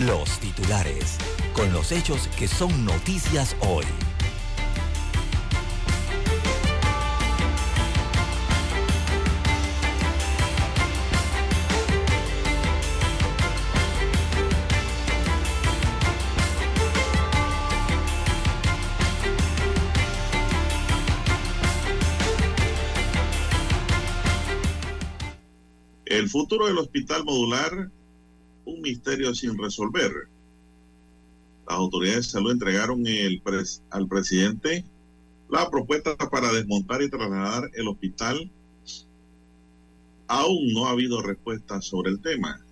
los titulares con los hechos que son noticias hoy. El futuro del hospital modular, un misterio sin resolver. Las autoridades de salud entregaron al presidente la propuesta para desmontar y trasladar el hospital. Aún no ha habido respuesta sobre el tema.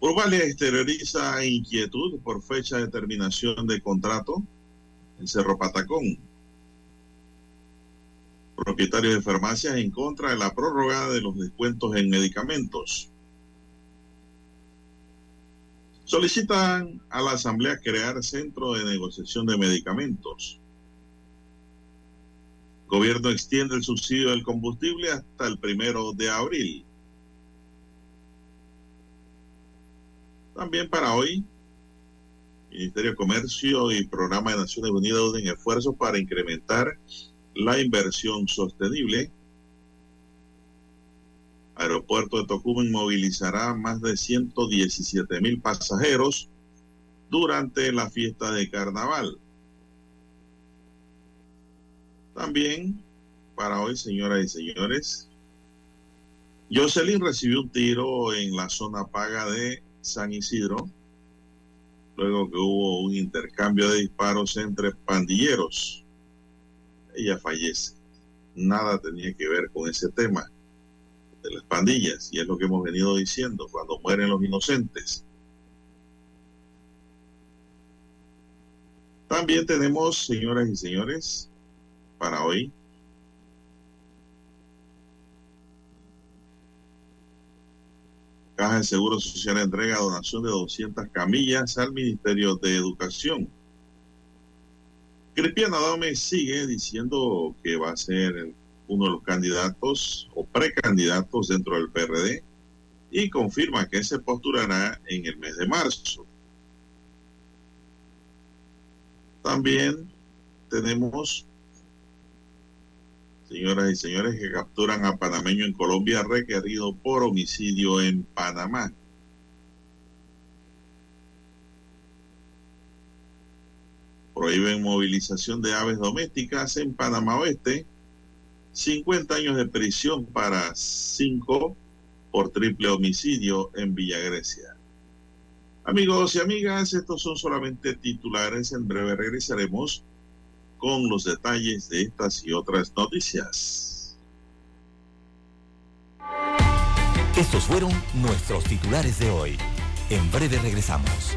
Urbalia exterioriza inquietud por fecha de terminación de contrato en Cerro Patacón. Propietarios de farmacias en contra de la prórroga de los descuentos en medicamentos. Solicitan a la Asamblea crear centro de negociación de medicamentos. Gobierno extiende el subsidio del combustible hasta el primero de abril. También para hoy, Ministerio de Comercio y Programa de Naciones Unidas unen esfuerzos para incrementar la inversión sostenible. Aeropuerto de Tocumen movilizará más de 117 mil pasajeros durante la fiesta de carnaval. También para hoy, señoras y señores, Jocelyn recibió un tiro en la zona paga de San Isidro, luego que hubo un intercambio de disparos entre pandilleros. Ella fallece. Nada tenía que ver con ese tema de las pandillas, y es lo que hemos venido diciendo, cuando mueren los inocentes. También tenemos, señoras y señores, para hoy, Caja de Seguro Social entrega donación de 200 camillas al Ministerio de Educación. Cristian Adame sigue diciendo que va a ser uno de los candidatos o precandidatos dentro del PRD y confirma que se postulará en el mes de marzo. También tenemos, señoras y señores, que capturan a panameño en Colombia requerido por homicidio en Panamá. Prohíben movilización de aves domésticas en Panamá Oeste. 50 años de prisión para 5 por triple homicidio en Villa Grecia. Amigos y amigas, estos son solamente titulares. En breve regresaremos con los detalles de estas y otras noticias. Estos fueron nuestros titulares de hoy. En breve regresamos.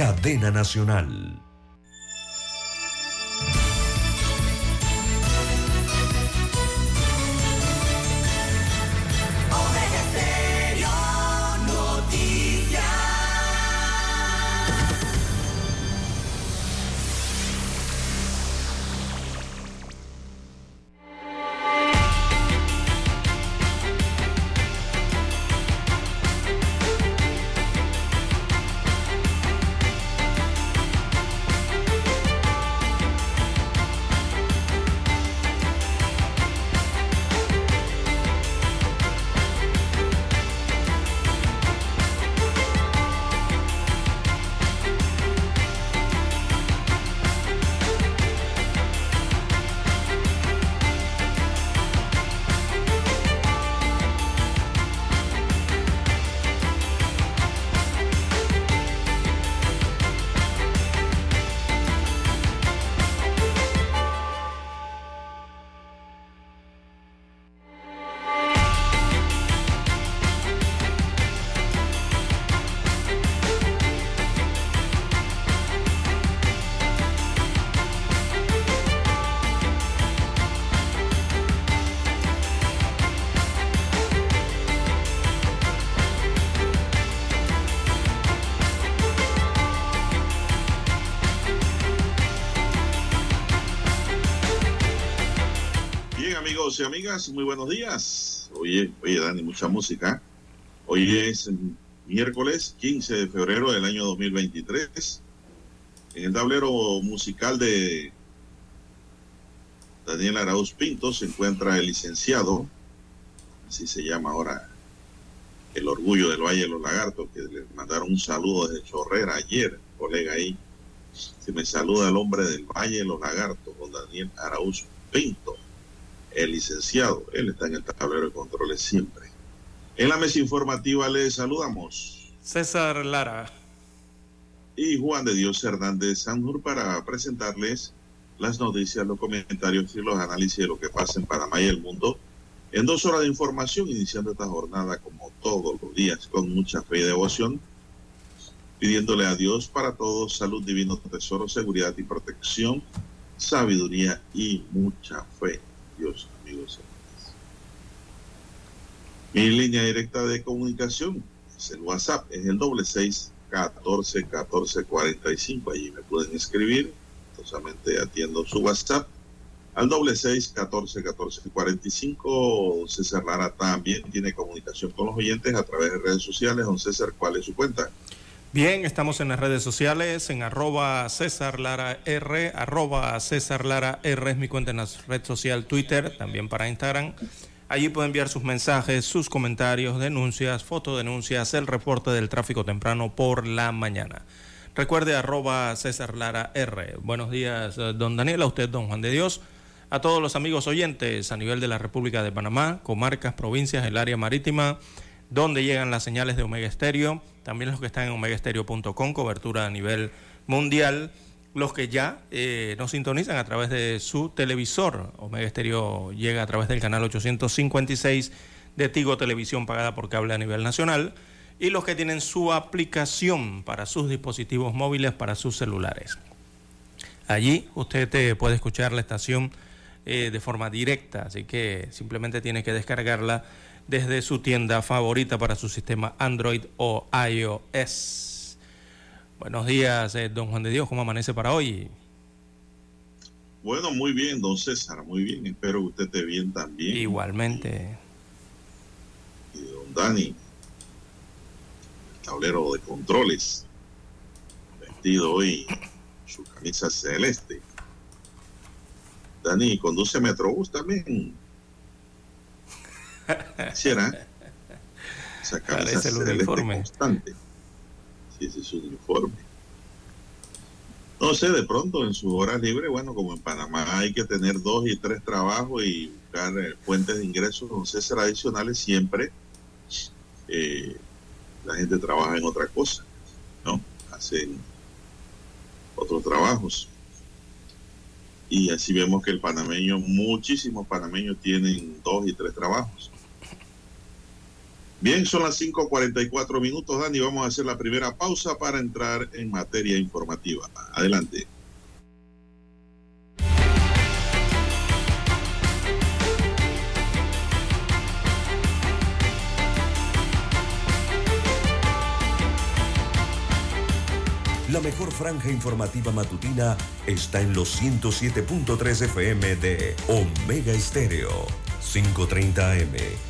cadena nacional. Muy buenos días. Oye, oye, Dani, mucha música. Hoy es miércoles 15 de febrero del año 2023. En el tablero musical de Daniel Arauz Pinto se encuentra el licenciado, así se llama ahora, el orgullo del Valle de los Lagartos, que le mandaron un saludo desde Chorrera ayer, colega ahí. Se me saluda el hombre del Valle de los Lagartos, con Daniel Arauz Pinto, el licenciado. Él está en el tablero de controles siempre. En la mesa informativa le saludamos. César Lara. Y Juan de Dios Hernández Sanjur para presentarles las noticias, los comentarios y los análisis de lo que pasa en Panamá y el mundo en dos horas de información, iniciando esta jornada como todos los días, con mucha fe y devoción, pidiéndole a Dios para todos salud, divino tesoro, seguridad y protección, sabiduría y mucha fe. Dios, amigos. Mi línea directa de comunicación es el WhatsApp, es el doble seis catorce catorce cuarenta y cinco. Allí me pueden escribir, solamente atiendo su WhatsApp al doble seis catorce catorce cuarenta y cinco. César Lara también tiene comunicación con los oyentes a través de redes sociales. Don César, ¿cuál es su cuenta? Bien, estamos en las redes sociales, en arroba César Lara R, arroba César Lara R es mi cuenta en la red social Twitter, también para Instagram. Allí puede enviar sus mensajes, sus comentarios, denuncias, fotodenuncias, el reporte del tráfico temprano por la mañana. Recuerde arroba César Lara R. Buenos días, eh, don Daniel, a usted, don Juan de Dios, a todos los amigos oyentes a nivel de la República de Panamá, comarcas, provincias, el área marítima, donde llegan las señales de Omega Estéreo, también los que están en omegaestereo.com, cobertura a nivel mundial los que ya eh, nos sintonizan a través de su televisor. Omega Estéreo llega a través del canal 856 de Tigo Televisión pagada por cable a nivel nacional. Y los que tienen su aplicación para sus dispositivos móviles, para sus celulares. Allí usted te puede escuchar la estación eh, de forma directa, así que simplemente tiene que descargarla desde su tienda favorita para su sistema Android o iOS. Buenos días, eh, don Juan de Dios, ¿cómo amanece para hoy? Bueno, muy bien, don César, muy bien. Espero que usted esté bien también. Igualmente. Y, don Dani, el tablero de controles, vestido hoy su camisa celeste. Dani, conduce Metrobús también. Celeste uniforme. constante ese es su uniforme. No sé, de pronto en sus horas libres, bueno, como en Panamá hay que tener dos y tres trabajos y buscar eh, fuentes de ingresos, entonces adicionales, siempre eh, la gente trabaja en otra cosa, ¿no? Hacen otros trabajos. Y así vemos que el panameño, muchísimos panameños tienen dos y tres trabajos. Bien, son las 5.44 minutos, Dani. Vamos a hacer la primera pausa para entrar en materia informativa. Adelante. La mejor franja informativa matutina está en los 107.3 FM de Omega Estéreo, 530 AM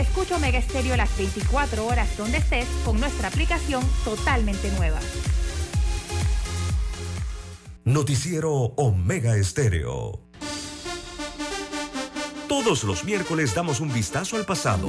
Escucha Omega Stereo las 24 horas donde estés con nuestra aplicación totalmente nueva. Noticiero Omega Estéreo. Todos los miércoles damos un vistazo al pasado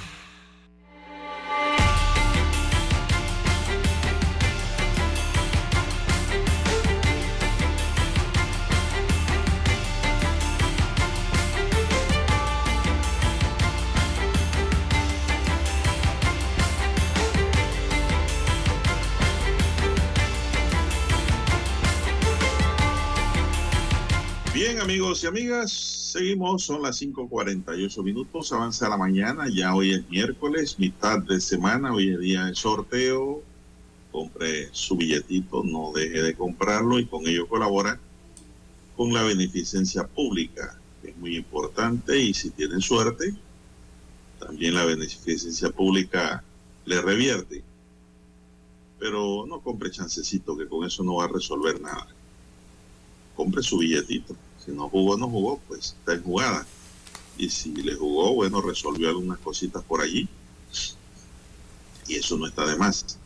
Amigos y amigas, seguimos, son las 5.48 minutos, avanza la mañana, ya hoy es miércoles, mitad de semana, hoy es día de sorteo, compre su billetito, no deje de comprarlo y con ello colabora con la beneficencia pública, que es muy importante y si tienen suerte, también la beneficencia pública le revierte. Pero no compre chancecito, que con eso no va a resolver nada. Compre su billetito. Si no jugó, no jugó, pues está en jugada. Y si le jugó, bueno, resolvió algunas cositas por allí. Y eso no está de más.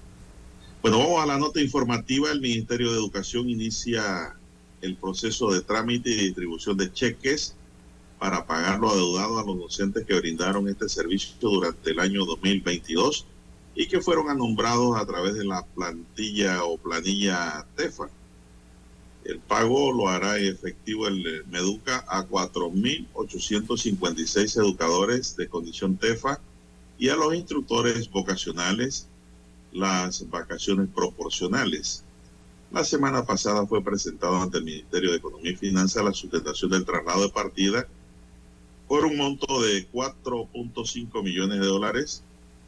Bueno, vamos a la nota informativa. El Ministerio de Educación inicia el proceso de trámite y distribución de cheques para pagar lo adeudado a los docentes que brindaron este servicio durante el año 2022 y que fueron nombrados a través de la plantilla o planilla TEFA. El pago lo hará efectivo el Meduca a 4.856 educadores de condición TEFA y a los instructores vocacionales las vacaciones proporcionales. La semana pasada fue presentado ante el Ministerio de Economía y Finanzas la sustentación del traslado de partida por un monto de 4.5 millones de dólares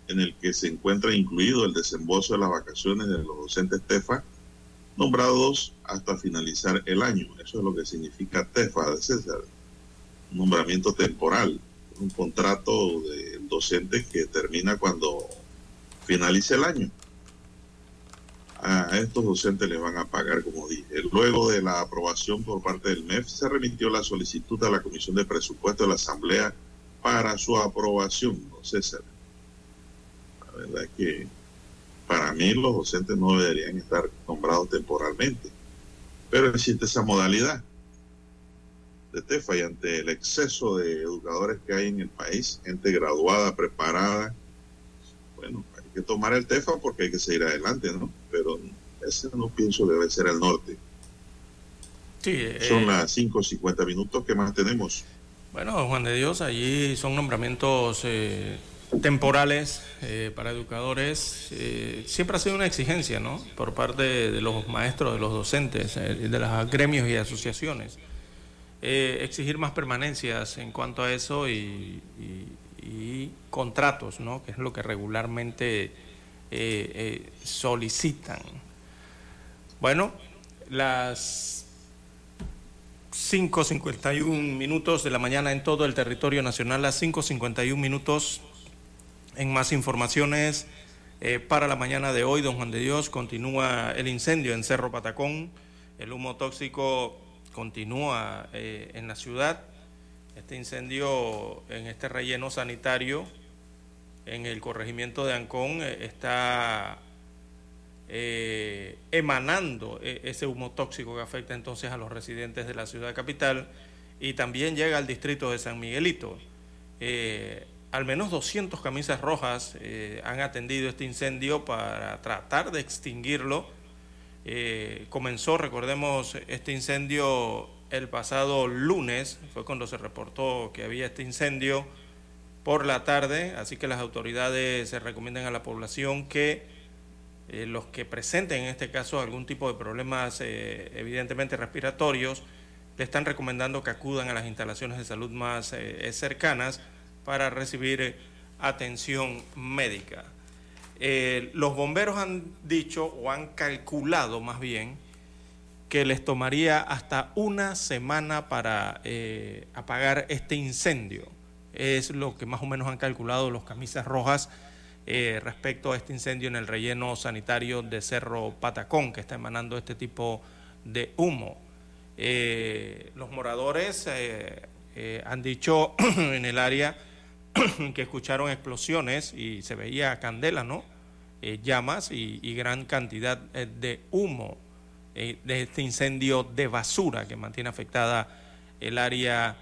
en el que se encuentra incluido el desembolso de las vacaciones de los docentes TEFA nombrados hasta finalizar el año. Eso es lo que significa TEFA de César, nombramiento temporal, un contrato de docente que termina cuando finalice el año. A estos docentes les van a pagar, como dije. Luego de la aprobación por parte del MEF, se remitió la solicitud a la Comisión de Presupuesto de la Asamblea para su aprobación, César. La verdad es que para mí los docentes no deberían estar nombrados temporalmente. Pero existe esa modalidad de TEFA y ante el exceso de educadores que hay en el país, gente graduada, preparada, bueno, hay que tomar el TEFA porque hay que seguir adelante, ¿no? Pero ese no pienso debe ser el norte. Sí, Son eh, las 5.50 minutos que más tenemos. Bueno, Juan de Dios, allí son nombramientos eh, temporales eh, para educadores eh, siempre ha sido una exigencia, ¿no? Por parte de, los maestros, de los docentes, eh, de los gremios y asociaciones. exigir más permanencias en cuanto a eso y, contratos, ¿no? Que es lo que regularmente solicitan. Bueno, las 5.51 minutos de la mañana en todo el territorio nacional, las 5.51 minutos en más informaciones, eh, para la mañana de hoy, don Juan de Dios, continúa el incendio en Cerro Patacón. El humo tóxico continúa eh, en la ciudad. Este incendio en este relleno sanitario en el corregimiento de Ancón eh, está emanando ese humo tóxico que afecta entonces a los residentes de la ciudad capital y también llega al distrito de San Miguelito al menos 200 camisas rojas eh, han atendido este incendio para tratar de extinguirlo. Eh, comenzó, recordemos, este incendio el pasado lunes, fue cuando se reportó que había este incendio por la tarde, así que las autoridades se recomiendan a la población que eh, los que presenten en este caso algún tipo de problemas evidentemente respiratorios, le están recomendando que acudan a las instalaciones de salud más cercanas para recibir eh, atención médica. Eh, los bomberos han dicho o han calculado más bien que les tomaría hasta una semana para eh, apagar este incendio. Es lo que más o menos han calculado los camisas rojas respecto a este incendio en el relleno sanitario de Cerro Patacón, que está emanando este tipo de humo. los moradores han dicho en el área que escucharon explosiones y se veía candela, ¿no? Eh, llamas y, gran cantidad eh, de humo eh, de este incendio de basura que mantiene afectada el área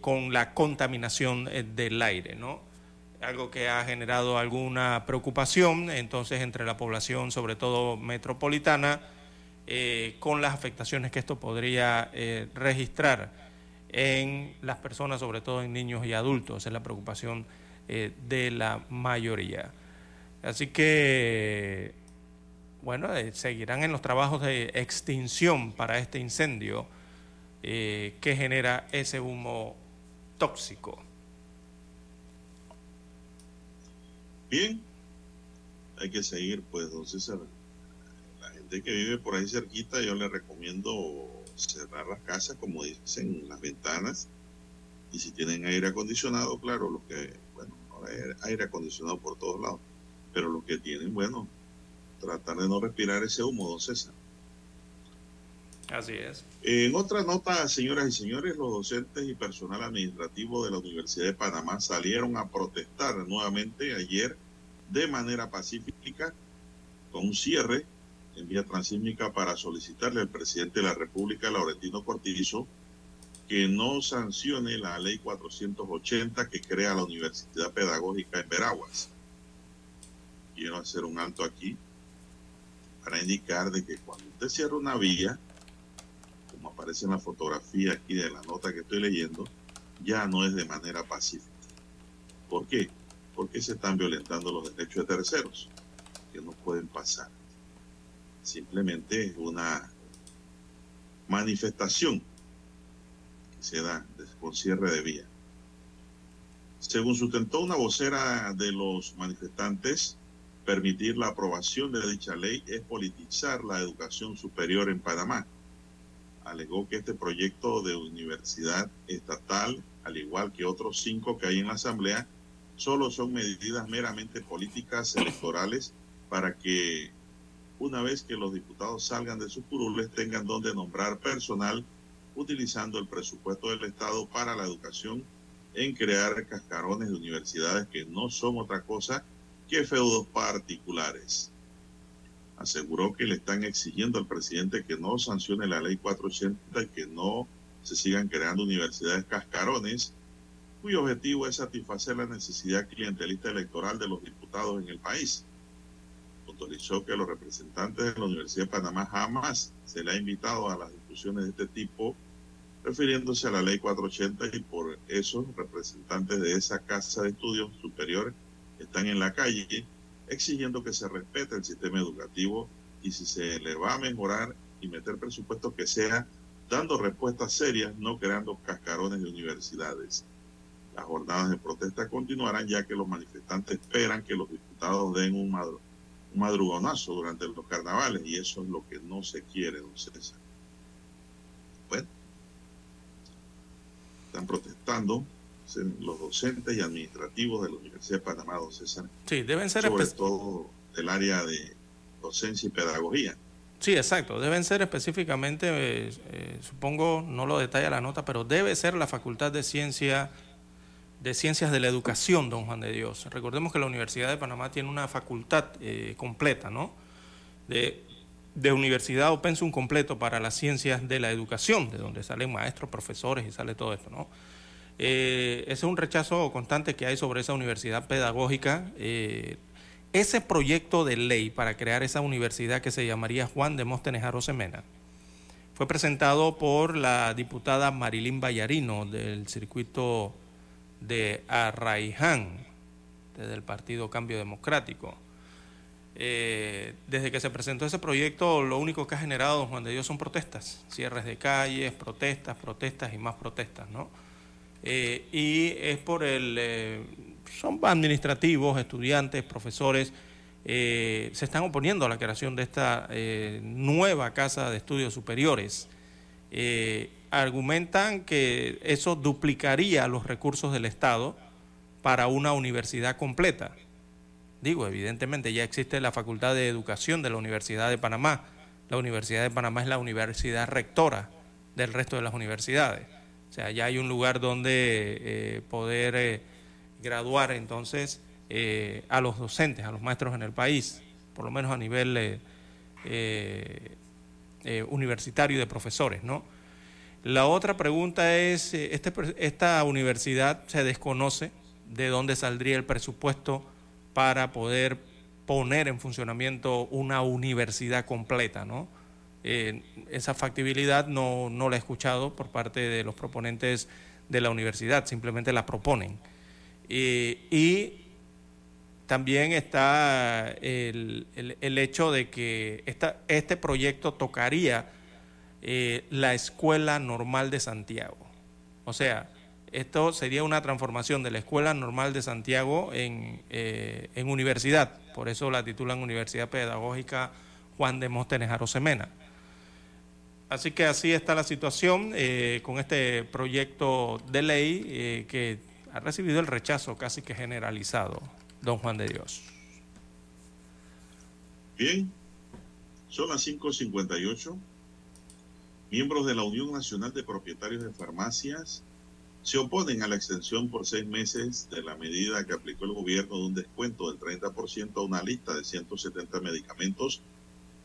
con la contaminación del aire, ¿no? Algo que ha generado alguna preocupación entonces entre la población, sobre todo metropolitana, con las afectaciones que esto podría registrar en las personas, sobre todo en niños y adultos. es la preocupación eh, de la mayoría. Así que, bueno, eh, seguirán en los trabajos de extinción para este incendio eh, que genera ese humo tóxico. Bien, hay que seguir, pues, entonces La gente que vive por ahí cerquita, yo le recomiendo cerrar las casas, como dicen, las ventanas. Y si tienen aire acondicionado, claro, los que, bueno, aire acondicionado por todos lados. Pero los que tienen, bueno, tratar de no respirar ese humo, don César. Así es. En otra nota, señoras y señores, los docentes y personal administrativo de la Universidad de Panamá salieron a protestar nuevamente ayer de manera pacífica con un cierre en vía transísmica para solicitarle al presidente de la República, Laurentino Cortizo, que no sancione la ley 480 que crea la Universidad Pedagógica en Veraguas. Quiero hacer un alto aquí para indicar de que cuando usted cierra una vía, como aparece en la fotografía aquí de la nota que estoy leyendo, ya no es de manera pacífica. ¿Por qué? Porque se están violentando los derechos de terceros, que no pueden pasar simplemente es una manifestación que se da con cierre de vía. Según sustentó una vocera de los manifestantes, permitir la aprobación de dicha ley es politizar la educación superior en Panamá. Alegó que este proyecto de universidad estatal, al igual que otros cinco que hay en la Asamblea, solo son medidas meramente políticas electorales para que una vez que los diputados salgan de sus curules, tengan donde nombrar personal utilizando el presupuesto del Estado para la educación en crear cascarones de universidades que no son otra cosa que feudos particulares. Aseguró que le están exigiendo al presidente que no sancione la ley 480 y que no se sigan creando universidades cascarones, cuyo objetivo es satisfacer la necesidad clientelista electoral de los diputados en el país autorizó que los representantes de la Universidad de Panamá jamás se le ha invitado a las discusiones de este tipo, refiriéndose a la ley 480 y por eso representantes de esa casa de estudios superiores están en la calle exigiendo que se respete el sistema educativo y si se le va a mejorar y meter presupuesto que sea dando respuestas serias, no creando cascarones de universidades. Las jornadas de protesta continuarán ya que los manifestantes esperan que los diputados den un madro un madrugonazo durante los carnavales y eso es lo que no se quiere, don César. Bueno, están protestando los docentes y administrativos de la Universidad de Panamá, don César. Sí, deben ser sobre todo del área de docencia y pedagogía. Sí, exacto. Deben ser específicamente, eh, eh, supongo, no lo detalla la nota, pero debe ser la Facultad de Ciencia de Ciencias de la Educación, don Juan de Dios. Recordemos que la Universidad de Panamá tiene una facultad eh, completa, ¿no? De, de, universidad o pensum completo para las ciencias de la educación, de donde salen maestros, profesores y sale todo esto, ¿no? ese es un rechazo constante que hay sobre esa universidad pedagógica. ese proyecto de ley para crear esa universidad que se llamaría Juan de Móstenes Semena fue presentado por la diputada Marilyn Bayarino del circuito de Arraiján, desde el Partido Cambio Democrático. Eh, desde que se presentó ese proyecto, lo único que ha generado, don Juan de Dios, son protestas, cierres de calles, protestas, protestas y más protestas, ¿no? Eh, y es por el, eh, son administrativos, estudiantes, profesores, se están oponiendo a la creación de esta nueva casa de estudios superiores. Argumentan que eso duplicaría los recursos del Estado para una universidad completa. Digo, evidentemente ya existe la Facultad de Educación de la Universidad de Panamá. La Universidad de Panamá es la universidad rectora del resto de las universidades. O sea, ya hay un lugar donde eh, poder eh, graduar entonces eh, a los docentes, a los maestros en el país, por lo menos a nivel universitario de profesores, ¿no? La otra pregunta es, este, esta universidad se desconoce de dónde saldría el presupuesto para poder poner en funcionamiento una universidad completa, ¿no? Eh, esa factibilidad no, no, la he escuchado por parte de los proponentes de la universidad, simplemente la proponen. y también está el, el, hecho de que esta, este proyecto tocaría eh, la Escuela Normal de Santiago. O sea, esto sería una transformación de la Escuela Normal de Santiago eh, en, universidad, por eso la titulan Universidad Pedagógica Juan de Móstenes Arosemena. Así que así está la situación eh, con este proyecto de ley que ha recibido el rechazo casi que generalizado, don Juan de Dios. Bien, son las 5.58. Miembros de la Unión Nacional de Propietarios de Farmacias se oponen a la extensión por seis meses de la medida que aplicó el gobierno de un descuento del 30% a una lista de 170 medicamentos,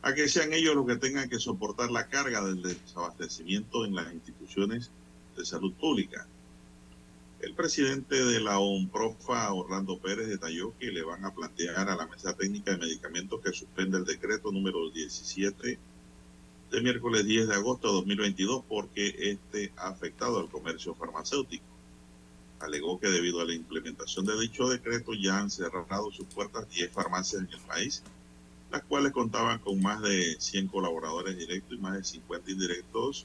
a que sean ellos los que tengan que soportar la carga del desabastecimiento en las instituciones de salud pública. El presidente de la ONPROFA, Orlando Pérez, detalló que le van a plantear a la mesa técnica de medicamentos que suspende el decreto número 17 de miércoles 10 de agosto de 2022 porque este ha afectado al comercio farmacéutico. Alegó que debido a la implementación de dicho decreto ya han cerrado sus puertas 10 farmacias en el país, las cuales contaban con más de 100 colaboradores directos y más de 50 indirectos,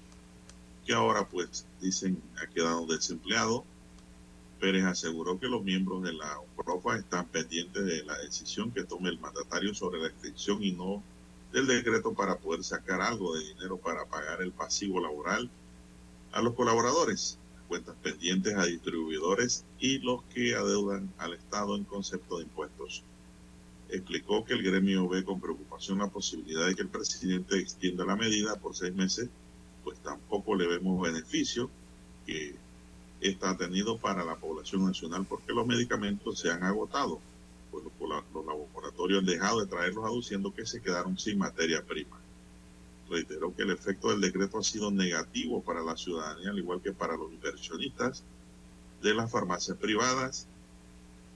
que ahora pues dicen ha quedado desempleado. Pérez aseguró que los miembros de la PROFA están pendientes de la decisión que tome el mandatario sobre la extensión y no del decreto para poder sacar algo de dinero para pagar el pasivo laboral a los colaboradores, cuentas pendientes a distribuidores y los que adeudan al Estado en concepto de impuestos. Explicó que el gremio ve con preocupación la posibilidad de que el presidente extienda la medida por seis meses, pues tampoco le vemos beneficio que está tenido para la población nacional porque los medicamentos se han agotado pues los, laboratorios han dejado de traerlos aduciendo que se quedaron sin materia prima. Reitero que el efecto del decreto ha sido negativo para la ciudadanía, al igual que para los inversionistas de las farmacias privadas.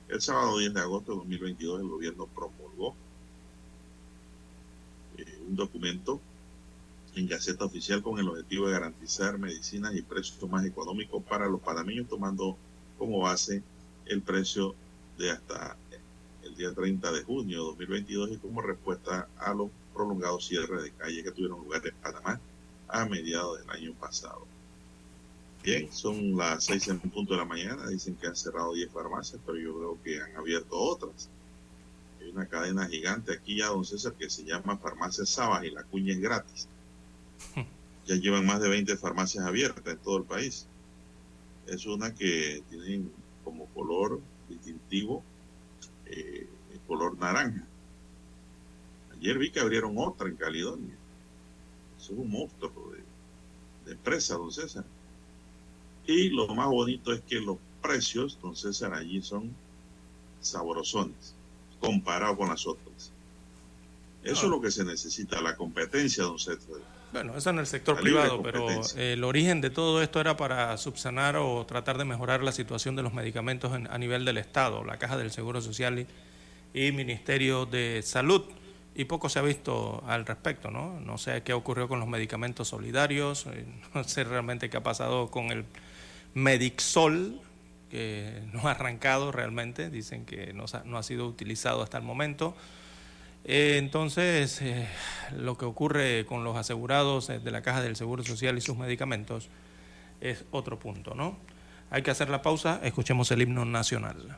El sábado 10 de agosto de 2022 el gobierno promulgó eh, un documento en Gaceta Oficial con el objetivo de garantizar medicinas y precios más económicos para los panameños, tomando como base el precio de hasta día 30 de junio de 2022 y como respuesta a los prolongados cierres de calle que tuvieron lugar en Panamá a mediados del año pasado. Bien, son las 6 en punto de la mañana, dicen que han cerrado 10 farmacias, pero yo creo que han abierto otras. Hay una cadena gigante aquí ya, don César, que se llama Farmacia Sabas y la cuña es gratis. Ya llevan más de 20 farmacias abiertas en todo el país. Es una que tienen como color distintivo eh, color naranja. Ayer vi que abrieron otra en Caledonia. Eso es un monstruo de, empresa, don César. Y lo más bonito es que los precios, don César, allí son sabrosones, comparado con las otras. Eso es lo que se necesita, la competencia, don César. Bueno, eso en el sector privado, pero el origen de todo esto era para subsanar o tratar de mejorar la situación de los medicamentos a nivel del Estado, la Caja del Seguro Social y, Ministerio de Salud. Y poco se ha visto al respecto, ¿no? No sé qué ocurrió con los medicamentos solidarios, eh, no sé realmente qué ha pasado con el Medixol, que no ha arrancado realmente, dicen que no, no ha sido utilizado hasta el momento. Eh, entonces, eh, lo que ocurre con los asegurados de la Caja del Seguro Social y sus medicamentos es otro punto, ¿no? Hay que hacer la pausa, escuchemos el himno nacional.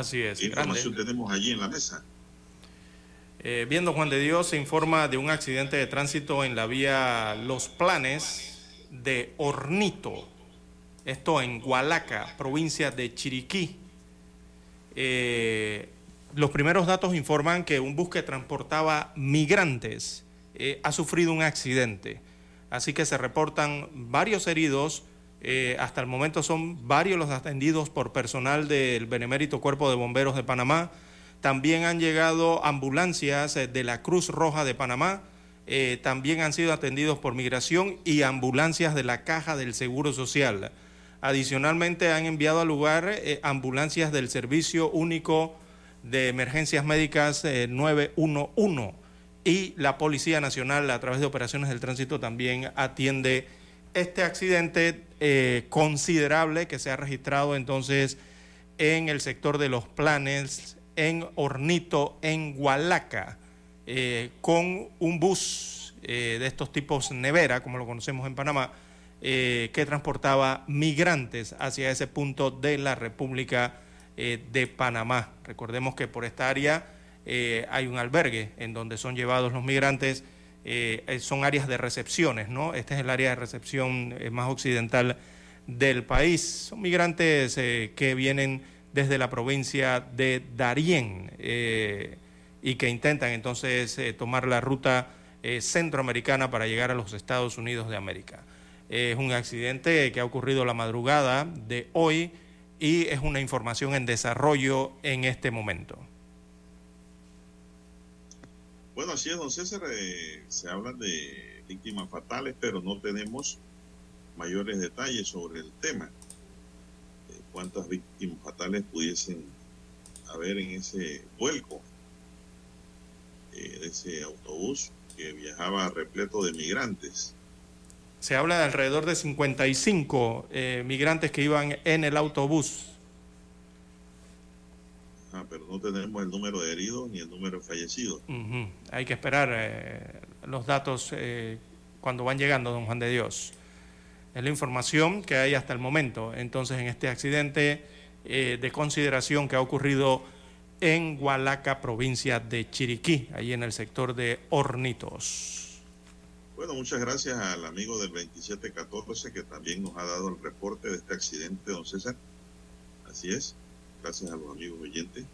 Así es. ¿Qué información tenemos allí en la mesa? Eh, viendo Juan de Dios, se informa de un accidente de tránsito en la vía Los Planes de Hornito. Esto en Hualaca, provincia de Chiriquí. Eh, los primeros datos informan que un bus que transportaba migrantes eh, ha sufrido un accidente. Así que se reportan varios heridos. Eh, hasta el momento son varios los atendidos por personal del Benemérito Cuerpo de Bomberos de Panamá. También han llegado ambulancias de la Cruz Roja de Panamá. también han sido atendidos por migración y ambulancias de la Caja del Seguro Social. Adicionalmente han enviado al lugar ambulancias del Servicio Único de Emergencias Médicas 911 eh, y la Policía Nacional a través de operaciones del tránsito también atiende este accidente eh, considerable que se ha registrado entonces en el sector de los planes, en Hornito, en Hualaca, eh, con un bus de estos tipos nevera, como lo conocemos en Panamá, que transportaba migrantes hacia ese punto de la República eh, de Panamá. Recordemos que por esta área eh, hay un albergue en donde son llevados los migrantes, eh, son áreas de recepciones, ¿no? Este es el área de recepción más occidental del país. Son migrantes que vienen desde la provincia de Darién y que intentan entonces tomar la ruta centroamericana para llegar a los Estados Unidos de América. Es un accidente que ha ocurrido la madrugada de hoy y es una información en desarrollo en este momento. Bueno, así es, don César, eh, se habla de víctimas fatales, pero no tenemos mayores detalles sobre el tema. Eh, ¿Cuántas víctimas fatales pudiesen haber en ese vuelco eh, de ese autobús que viajaba repleto de migrantes? Se habla de alrededor de 55 eh, migrantes que iban en el autobús. Ah, pero no tenemos el número de heridos ni el número de fallecidos. Hay que esperar eh, los datos eh, cuando van llegando, don Juan de Dios. Es la información que hay hasta el momento. Entonces, en este accidente de consideración que ha ocurrido en Hualaca, provincia de Chiriquí, ahí en el sector de Hornitos. Bueno, muchas gracias al amigo del 2714 que también nos ha dado el reporte de este accidente, don César. Así es, gracias a los amigos oyentes.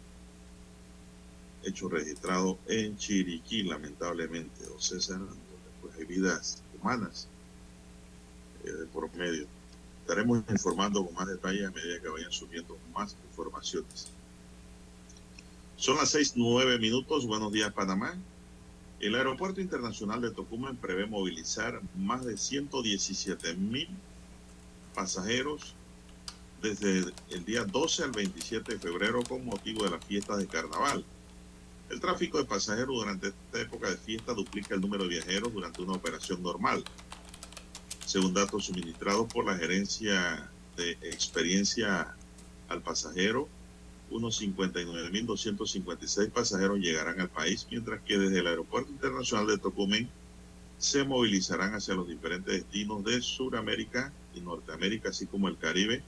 Hecho registrado en Chiriquí, lamentablemente, don César, donde pues hay vidas humanas eh, por medio. Estaremos informando con más detalle a medida que vayan subiendo más informaciones. Son las seis nueve minutos. Buenos días, Panamá. El Aeropuerto Internacional de Tocumen prevé movilizar más de 117 mil pasajeros desde el día 12 al 27 de febrero con motivo de las fiestas de carnaval. El tráfico de pasajeros durante esta época de fiesta duplica el número de viajeros durante una operación normal. Según datos suministrados por la Gerencia de Experiencia al Pasajero, unos 59.256 pasajeros llegarán al país, mientras que desde el Aeropuerto Internacional de Tocumen se movilizarán hacia los diferentes destinos de Sudamérica y Norteamérica, así como el Caribe,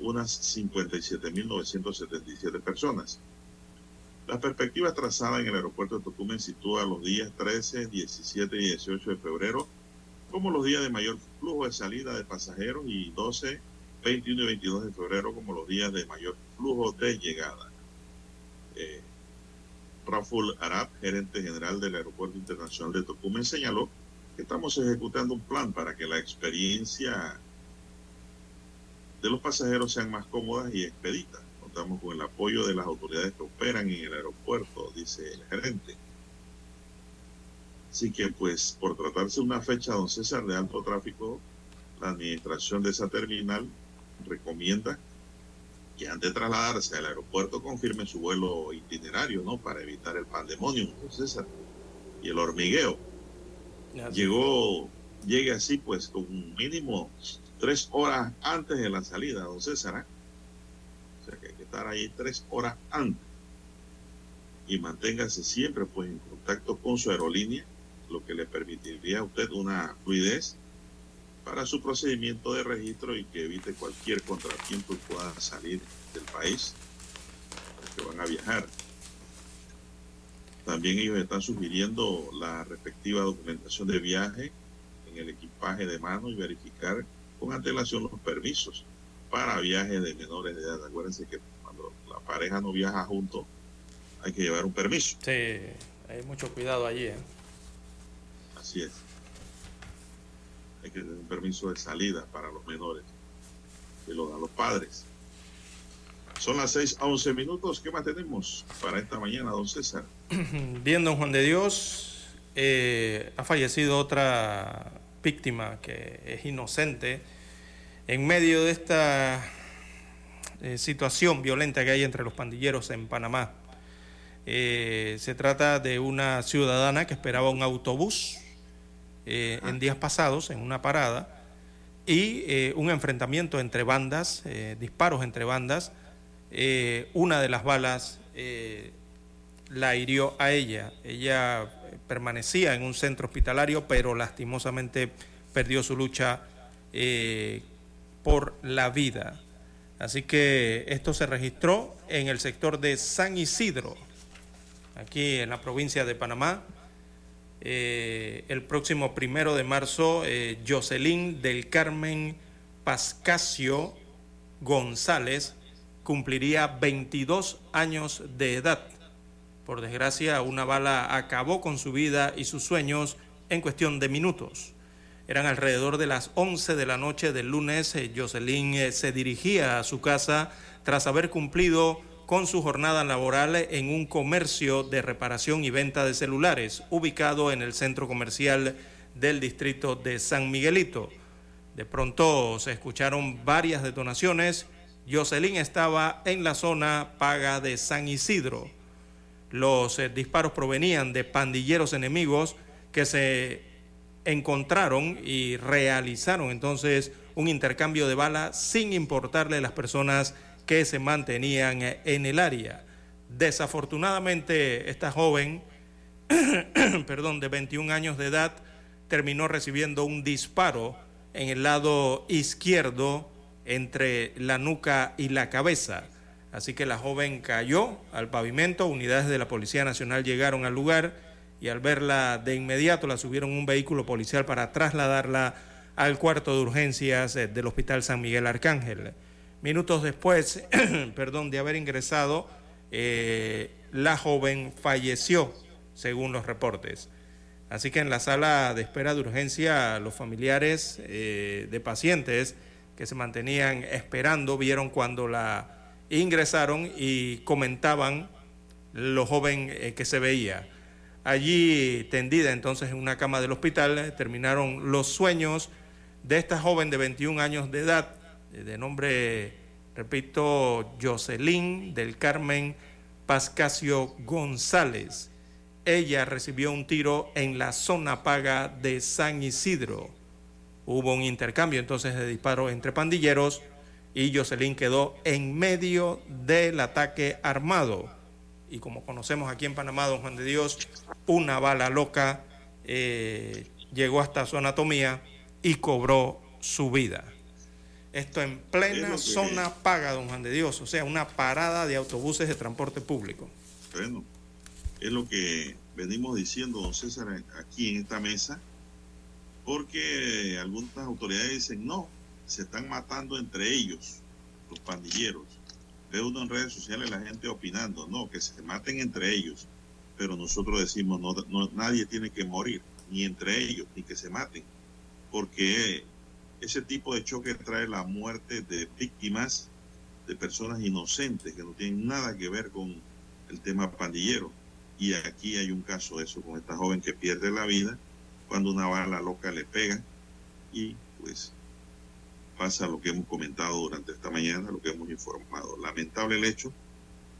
unas 57.977 personas. La perspectiva trazada en el aeropuerto de Tocumen sitúa los días 13, 17 y 18 de febrero como los días de mayor flujo de salida de pasajeros y 12, 21 y 22 de febrero como los días de mayor flujo de llegada. Eh, Raful Arab, gerente general del Aeropuerto Internacional de Tocumen, señaló que estamos ejecutando un plan para que la experiencia de los pasajeros sean más cómodas y expeditas. Contamos con el apoyo de las autoridades que operan en el aeropuerto, dice el gerente. Así que, pues, por tratarse de una fecha, don César, de alto tráfico, la administración de esa terminal recomienda que antes de trasladarse al aeropuerto confirme su vuelo itinerario, ¿no? Para evitar el pandemonio, César, y el hormigueo. Llegó, llegue así, pues, con un mínimo tres horas antes de la salida, don César. ¿eh? O sea que hay que estar ahí tres horas antes. Y manténgase siempre, pues, en contacto con su aerolínea, lo que le permitiría a usted una fluidez para su procedimiento de registro y que evite cualquier contratiempo y pueda salir del país que van a viajar. También ellos están sugiriendo la respectiva documentación de viaje en el equipaje de mano y verificar con antelación los permisos para viajes de menores de edad. Acuérdense que cuando la pareja no viaja junto hay que llevar un permiso. Sí, hay mucho cuidado allí. ¿eh? Así es. Hay que tener un permiso de salida para los menores, que lo dan los padres. Son las 6 a 11 minutos. ¿Qué más tenemos para esta mañana, don César? Bien, don Juan de Dios, eh, ha fallecido otra víctima que es inocente en medio de esta eh, situación violenta que hay entre los pandilleros en Panamá. Eh, se trata de una ciudadana que esperaba un autobús en ah. días pasados en una parada y un enfrentamiento entre bandas, disparos entre bandas eh, una de las balas eh, la hirió a ella. Ella eh, permanecía en un centro hospitalario, pero lastimosamente perdió su lucha por la vida. Así que esto se registró en el sector de San Isidro, aquí en la provincia de Panamá. el próximo primero de marzo, Jocelyn del Carmen Pascasio González cumpliría 22 años de edad. Por desgracia, una bala acabó con su vida y sus sueños en cuestión de minutos. Eran alrededor de las 11 de la noche del lunes. Eh, Jocelyn eh, se dirigía a su casa tras haber cumplido con su jornada laboral en un comercio de reparación y venta de celulares ubicado en el centro comercial del distrito de San Miguelito. De pronto se escucharon varias detonaciones Jocelyn estaba en la zona paga de San Isidro. Los eh, disparos provenían de pandilleros enemigos que se encontraron y realizaron entonces un intercambio de balas sin importarle las personas que se mantenían eh, en el área. Desafortunadamente, esta joven, perdón, de 21 años de edad, terminó recibiendo un disparo en el lado izquierdo entre la nuca y la cabeza. Así que la joven cayó al pavimento, unidades de la Policía Nacional llegaron al lugar y al verla de inmediato la subieron un vehículo policial para trasladarla al cuarto de urgencias eh, del Hospital San Miguel Arcángel. Minutos después, perdón, de haber ingresado, eh, la joven falleció, según los reportes. Así que en la sala de espera de urgencia, los familiares eh, de pacientes que se mantenían esperando, vieron cuando la ingresaron y comentaban lo joven eh, que se veía. Allí tendida entonces en una cama del hospital eh, terminaron los sueños de esta joven de 21 años de edad, eh, de nombre, repito, Jocelyn del Carmen Pascasio González. Ella recibió un tiro en la zona paga de San Isidro. Hubo un intercambio entonces de disparos entre pandilleros y Jocelyn quedó en medio del ataque armado. Y como conocemos aquí en Panamá, don Juan de Dios, una bala loca eh, llegó hasta su anatomía y cobró su vida. Esto en plena zona paga, don Juan de Dios, o sea, una parada de autobuses de transporte público. Bueno, es lo que venimos diciendo, don César, aquí en esta mesa, porque algunas autoridades dicen no, se están matando entre ellos, los pandilleros. Ve uno en redes sociales la gente opinando, no, que se maten entre ellos, pero nosotros decimos no, nadie tiene que morir, ni entre ellos, ni que se maten, porque ese tipo de choque trae la muerte de víctimas, de personas inocentes que no tienen nada que ver con el tema pandillero. Y aquí hay un caso de eso, con esta joven que pierde la vida cuando una bala loca le pega y pues pasa lo que hemos comentado durante esta mañana, lo que hemos informado. Lamentable el hecho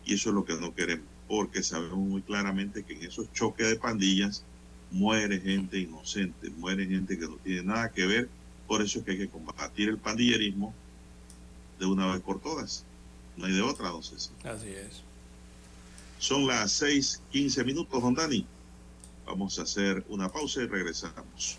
y eso es lo que no queremos, porque sabemos muy claramente que en esos choques de pandillas muere gente inocente, muere gente que no tiene nada que ver, por eso es que hay que combatir el pandillerismo de una vez por todas. No hay de otra, entonces. Así es. Son las seis, quince minutos, don Dani. Vamos a hacer una pausa y regresamos.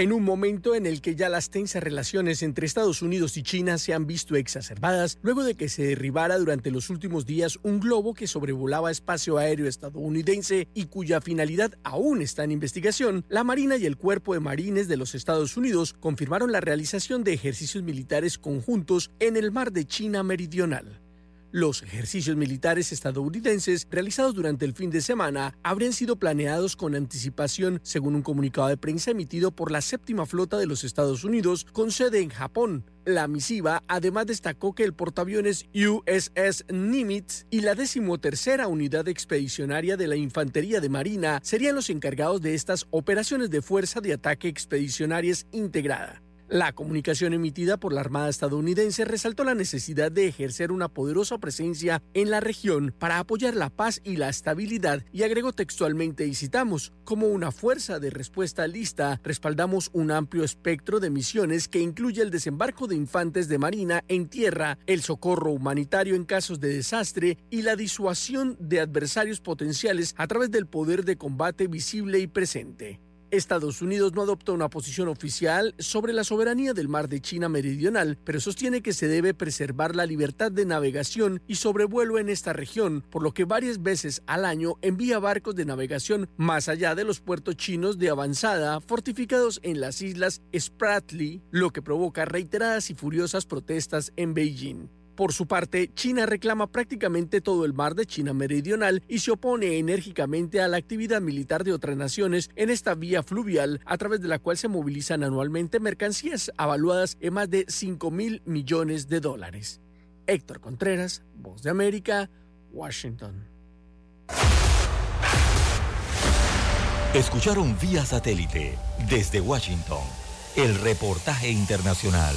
En un momento en el que ya las tensas relaciones entre Estados Unidos y China se han visto exacerbadas, luego de que se derribara durante los últimos días un globo que sobrevolaba espacio aéreo estadounidense y cuya finalidad aún está en investigación, la Marina y el Cuerpo de Marines de los Estados Unidos confirmaron la realización de ejercicios militares conjuntos en el mar de China Meridional. Los ejercicios militares estadounidenses realizados durante el fin de semana habrían sido planeados con anticipación, según un comunicado de prensa emitido por la séptima flota de los Estados Unidos con sede en Japón. La misiva además destacó que el portaaviones USS Nimitz y la decimotercera unidad expedicionaria de la Infantería de Marina serían los encargados de estas operaciones de fuerza de ataque expedicionarias integrada. La comunicación emitida por la Armada estadounidense resaltó la necesidad de ejercer una poderosa presencia en la región para apoyar la paz y la estabilidad y agregó textualmente y citamos, como una fuerza de respuesta lista, respaldamos un amplio espectro de misiones que incluye el desembarco de infantes de marina en tierra, el socorro humanitario en casos de desastre y la disuasión de adversarios potenciales a través del poder de combate visible y presente. Estados Unidos no adopta una posición oficial sobre la soberanía del mar de China Meridional, pero sostiene que se debe preservar la libertad de navegación y sobrevuelo en esta región, por lo que varias veces al año envía barcos de navegación más allá de los puertos chinos de avanzada fortificados en las islas Spratly, lo que provoca reiteradas y furiosas protestas en Beijing. Por su parte, China reclama prácticamente todo el mar de China Meridional y se opone enérgicamente a la actividad militar de otras naciones en esta vía fluvial a través de la cual se movilizan anualmente mercancías avaluadas en más de 5 mil millones de dólares. Héctor Contreras, Voz de América, Washington. Escucharon vía satélite desde Washington el reportaje internacional.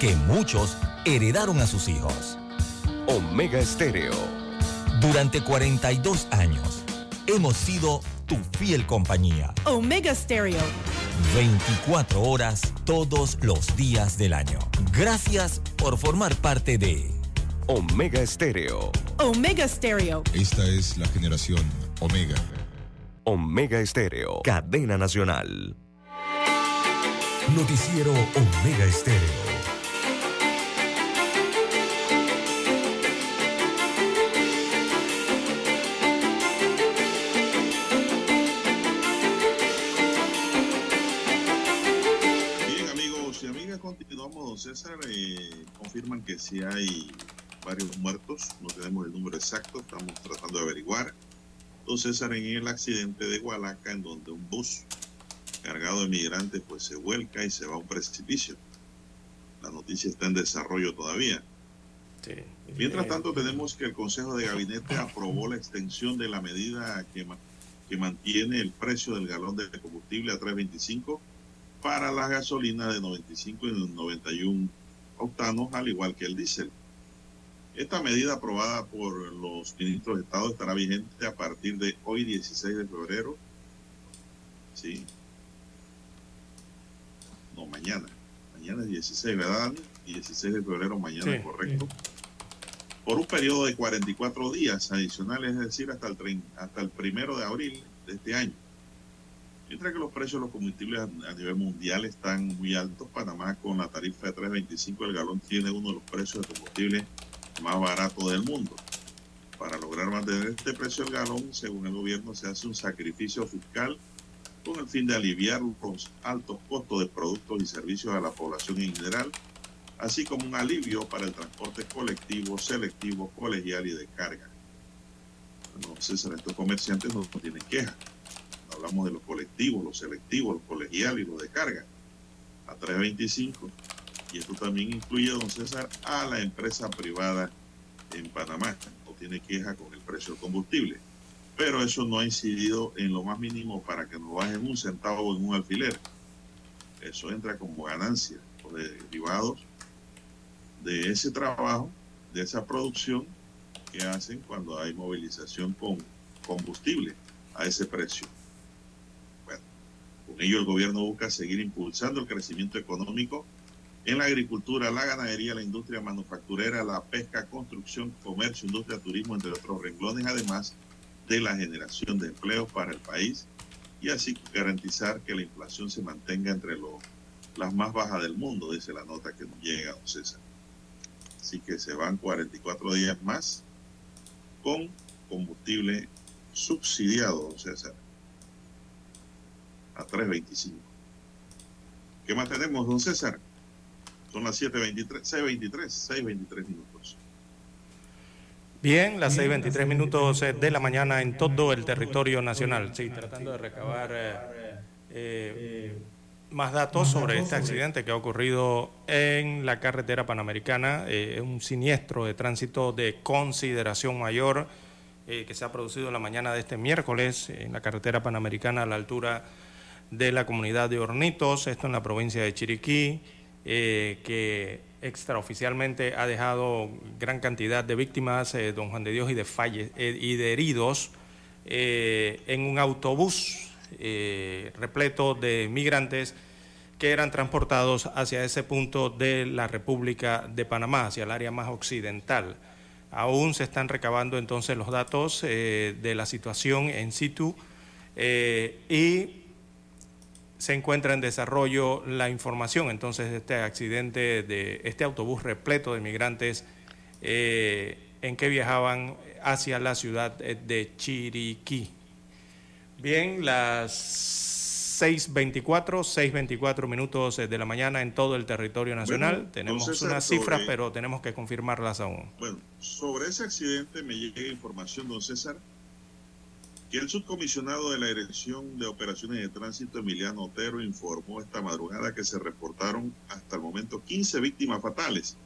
que muchos heredaron a sus hijos. Omega Estéreo. Durante 42 años hemos sido tu fiel compañía. Omega Stereo. 24 horas todos los días del año. Gracias por formar parte de Omega Estéreo. Omega Stereo. Esta es la generación Omega. Omega Estéreo. Cadena Nacional. Noticiero Omega Estéreo. Sí hay varios muertos, no tenemos el número exacto, estamos tratando de averiguar. Don César, en el accidente de Hualaca, en donde un bus cargado de migrantes pues se vuelca y se va a un precipicio. La noticia está en desarrollo todavía. Mientras tanto, tenemos que el Consejo de Gabinete aprobó la extensión de la medida que, que mantiene el precio del galón de combustible a 3.25 para las gasolinas de 95 y 91 octanos, al igual que el diésel. Esta medida aprobada por los ministros de Estado estará vigente a partir de hoy 16 de febrero. Sí. No, mañana. Mañana es 16, ¿verdad, 16 de febrero, mañana, correcto. Por un periodo de 44 días adicionales, es decir, hasta el, 30, hasta el primero de abril de este año. Mientras que los precios de los combustibles a, nivel mundial están muy altos, Panamá con la tarifa de 3.25 el galón tiene uno de los precios de combustible más baratos del mundo. Para lograr mantener este precio del galón, según el gobierno, se hace un sacrificio fiscal con el fin de aliviar los altos costos de productos y servicios a la población en general, así como un alivio para el transporte colectivo, selectivo, colegial y de carga. Bueno, César, estos comerciantes no, tienen Hablamos de los colectivos, los selectivos, los colegiales y los de carga. A 325. Y esto también incluye, don César, a la empresa privada en Panamá. No tiene queja con el precio del combustible pero eso no ha incidido en lo más mínimo para que nos bajen un centavo en un alfiler. Eso entra como ganancia o de derivados de ese trabajo, de esa producción que hacen cuando hay movilización con combustible a ese precio. Con ello el gobierno busca seguir impulsando el crecimiento económico en la agricultura, la ganadería, la industria manufacturera, la pesca, construcción, comercio, industria, turismo, entre otros renglones, además de la generación de empleos para el país y así garantizar que la inflación se mantenga entre las más bajas del mundo, dice la nota que nos llega, don César. Así que se van 44 días más con combustible subsidiado, don César, a 3.25. ¿Qué más tenemos, don César? Son las 7.23, 6.23, 6.23 minutos. Bien, las 6.23 minutos eh, de la mañana en todo el territorio nacional. Sí, tratando de recabar eh, eh, más datos sobre este accidente que ha ocurrido en la carretera panamericana, un siniestro de tránsito de consideración mayor que se ha producido en la mañana de este miércoles en la carretera panamericana a la altura de la comunidad de Hornitos, esto en la provincia de Chiriquí, que extraoficialmente ha dejado gran cantidad de víctimas, eh, don Juan de Dios, y de, falle, eh, y de heridos eh, en un autobús repleto de migrantes que eran transportados hacia ese punto de la República de Panamá, hacia el área más occidental. Aún se están recabando entonces los datos de la situación en situ y se encuentra en desarrollo la información entonces de este accidente de este autobús repleto de migrantes eh, en que viajaban hacia la ciudad de Chiriquí. Bien, las 6.24, 6.24 minutos de la mañana en todo el territorio nacional. tenemos unas cifras, pero tenemos que confirmarlas aún. Bueno, sobre ese accidente me llega información, don César, que el subcomisionado de la Dirección de Operaciones de Tránsito, Emiliano Otero, informó esta madrugada que se reportaron hasta el momento 15 víctimas fatales.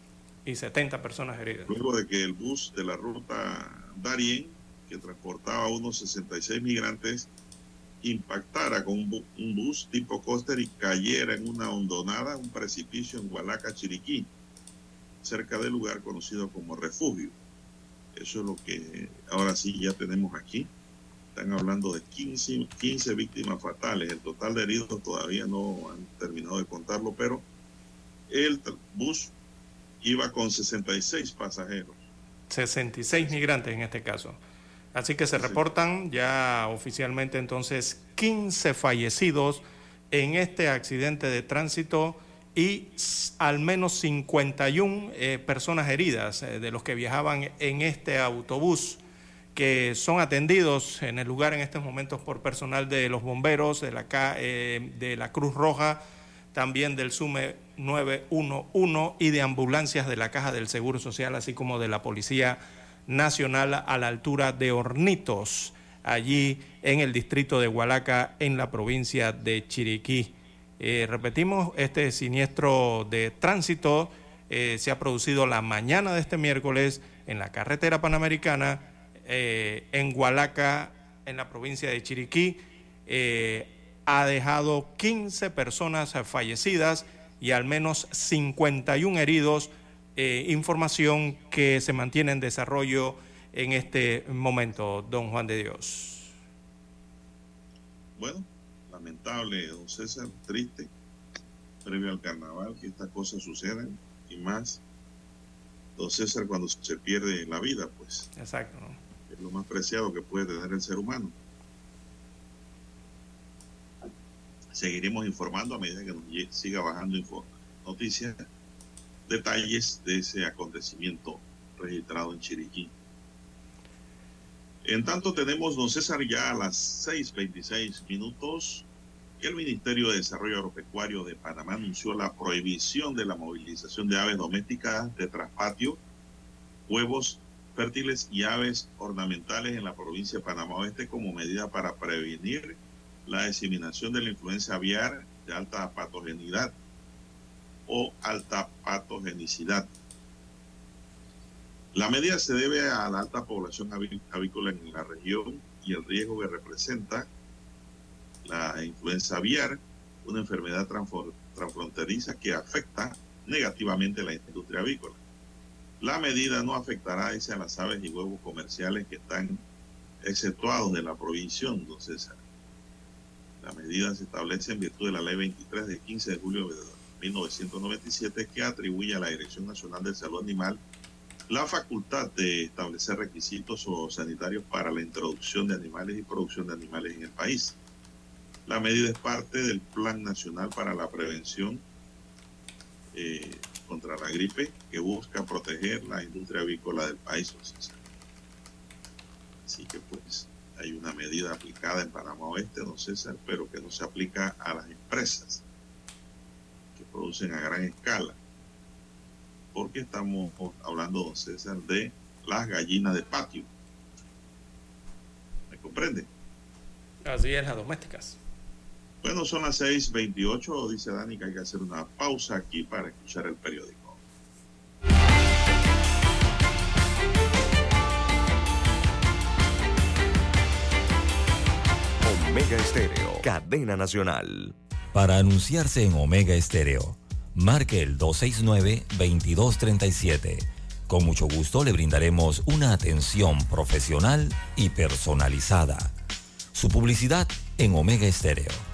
Y 70 personas heridas. Luego de que el bus de la ruta Darien, que transportaba a unos 66 migrantes, impactara con un, bus tipo coaster y cayera en una hondonada, un precipicio en Hualaca, Chiriquí, cerca del lugar conocido como refugio. Eso es lo que ahora sí ya tenemos aquí. Están hablando de 15, 15 víctimas fatales. El total de heridos todavía no han terminado de contarlo, pero el bus iba con 66 pasajeros. 66 migrantes en este caso. Así que se reportan ya oficialmente entonces 15 fallecidos en este accidente de tránsito y al menos 51 eh, personas heridas eh, de los que viajaban en este autobús que son atendidos en el lugar en estos momentos por personal de los bomberos, de la, eh, de la Cruz Roja, también del SUME 911 y de ambulancias de la Caja del Seguro Social, así como de la Policía Nacional a la altura de Hornitos, allí en el distrito de Hualaca, en la provincia de Chiriquí. Eh, repetimos, este siniestro de tránsito eh, se ha producido la mañana de este miércoles en la carretera panamericana eh, en Hualaca, en la provincia de Chiriquí, eh, ha dejado 15 personas fallecidas y al menos 51 heridos, eh, información que se mantiene en desarrollo en este momento, don Juan de Dios. Bueno, lamentable, don César, triste. previo al carnaval que estas cosas sucedan y más, don César, cuando se pierde la vida, pues. Exacto. Lo más preciado que puede tener el ser humano. Seguiremos informando a medida que nos siga bajando noticias, detalles de ese acontecimiento registrado en Chiriquí. En tanto tenemos, don César, ya a las 6.26 minutos, el Ministerio de Desarrollo Agropecuario de Panamá anunció la prohibición de la movilización de aves domésticas de traspatio, huevos fértiles y aves ornamentales en la provincia de Panamá Oeste como medida para prevenir la diseminación de la influenza aviar de alta patogenidad o alta patogenicidad la medida se debe a la alta población avícola en la región y el riesgo que representa la influenza aviar, una enfermedad transfronteriza que afecta negativamente a la industria avícola. La medida no afectará a las aves y huevos comerciales que están exceptuados de la prohibición, entonces La medida se establece en virtud de la ley 23 de 15 de julio de 1997 que atribuye a la Dirección Nacional de Salud Animal la facultad de establecer requisitos sanitarios para la introducción de animales y producción de animales en el país. La medida es parte del Plan Nacional para la Prevención eh, contra la Gripe que busca proteger la industria avícola del país. Así que pues hay una medida aplicada en Panamá Oeste, don César, pero que no se aplica a las empresas que producen a gran escala porque estamos hablando, don César, de las gallinas de patio. ¿Me comprende? Así es, las domésticas. Bueno, son las 6:28. Dice Dani que hay que hacer una pausa aquí para escuchar el periódico. Omega Estéreo, cadena nacional. Para anunciarse en Omega Estéreo marque el 269-2237. Con mucho gusto le brindaremos una atención profesional y personalizada. Su publicidad en Omega Estéreo.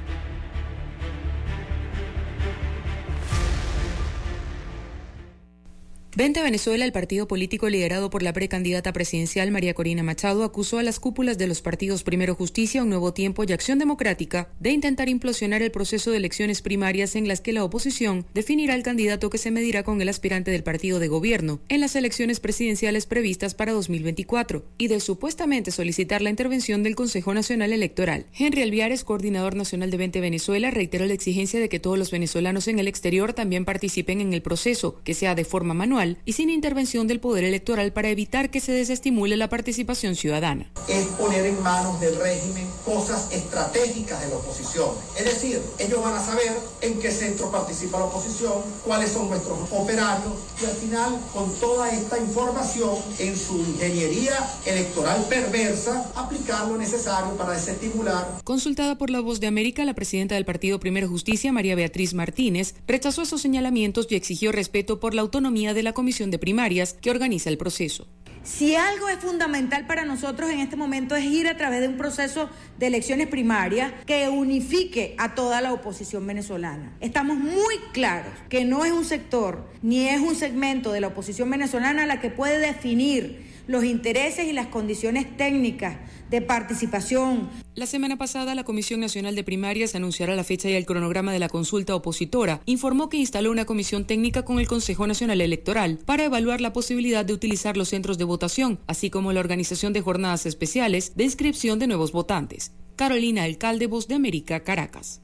Vente Venezuela, el partido político liderado por la precandidata presidencial María Corina Machado acusó a las cúpulas de los partidos Primero Justicia, Un Nuevo Tiempo y Acción Democrática de intentar implosionar el proceso de elecciones primarias en las que la oposición definirá el candidato que se medirá con el aspirante del partido de gobierno en las elecciones presidenciales previstas para 2024 y de supuestamente solicitar la intervención del Consejo Nacional Electoral. Henry Alviares, coordinador nacional de Vente Venezuela, reiteró la exigencia de que todos los venezolanos en el exterior también participen en el proceso, que sea de forma manual y sin intervención del Poder Electoral para evitar que se desestimule la participación ciudadana. Es poner en manos del régimen cosas estratégicas de la oposición. Es decir, ellos van a saber en qué centro participa la oposición, cuáles son nuestros operarios y al final con toda esta información en su ingeniería electoral perversa aplicar lo necesario para desestimular. Consultada por La Voz de América, la presidenta del Partido Primero Justicia, María Beatriz Martínez, rechazó esos señalamientos y exigió respeto por la autonomía de la comisión de primarias que organiza el proceso. Si algo es fundamental para nosotros en este momento es ir a través de un proceso de elecciones primarias que unifique a toda la oposición venezolana. Estamos muy claros que no es un sector ni es un segmento de la oposición venezolana la que puede definir los intereses y las condiciones técnicas de participación. La semana pasada, la Comisión Nacional de Primarias anunciará la fecha y el cronograma de la consulta opositora. Informó que instaló una comisión técnica con el Consejo Nacional Electoral para evaluar la posibilidad de utilizar los centros de votación, así como la organización de jornadas especiales de inscripción de nuevos votantes. Carolina Alcalde, Voz de América, Caracas.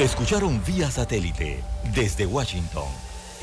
Escucharon vía satélite desde Washington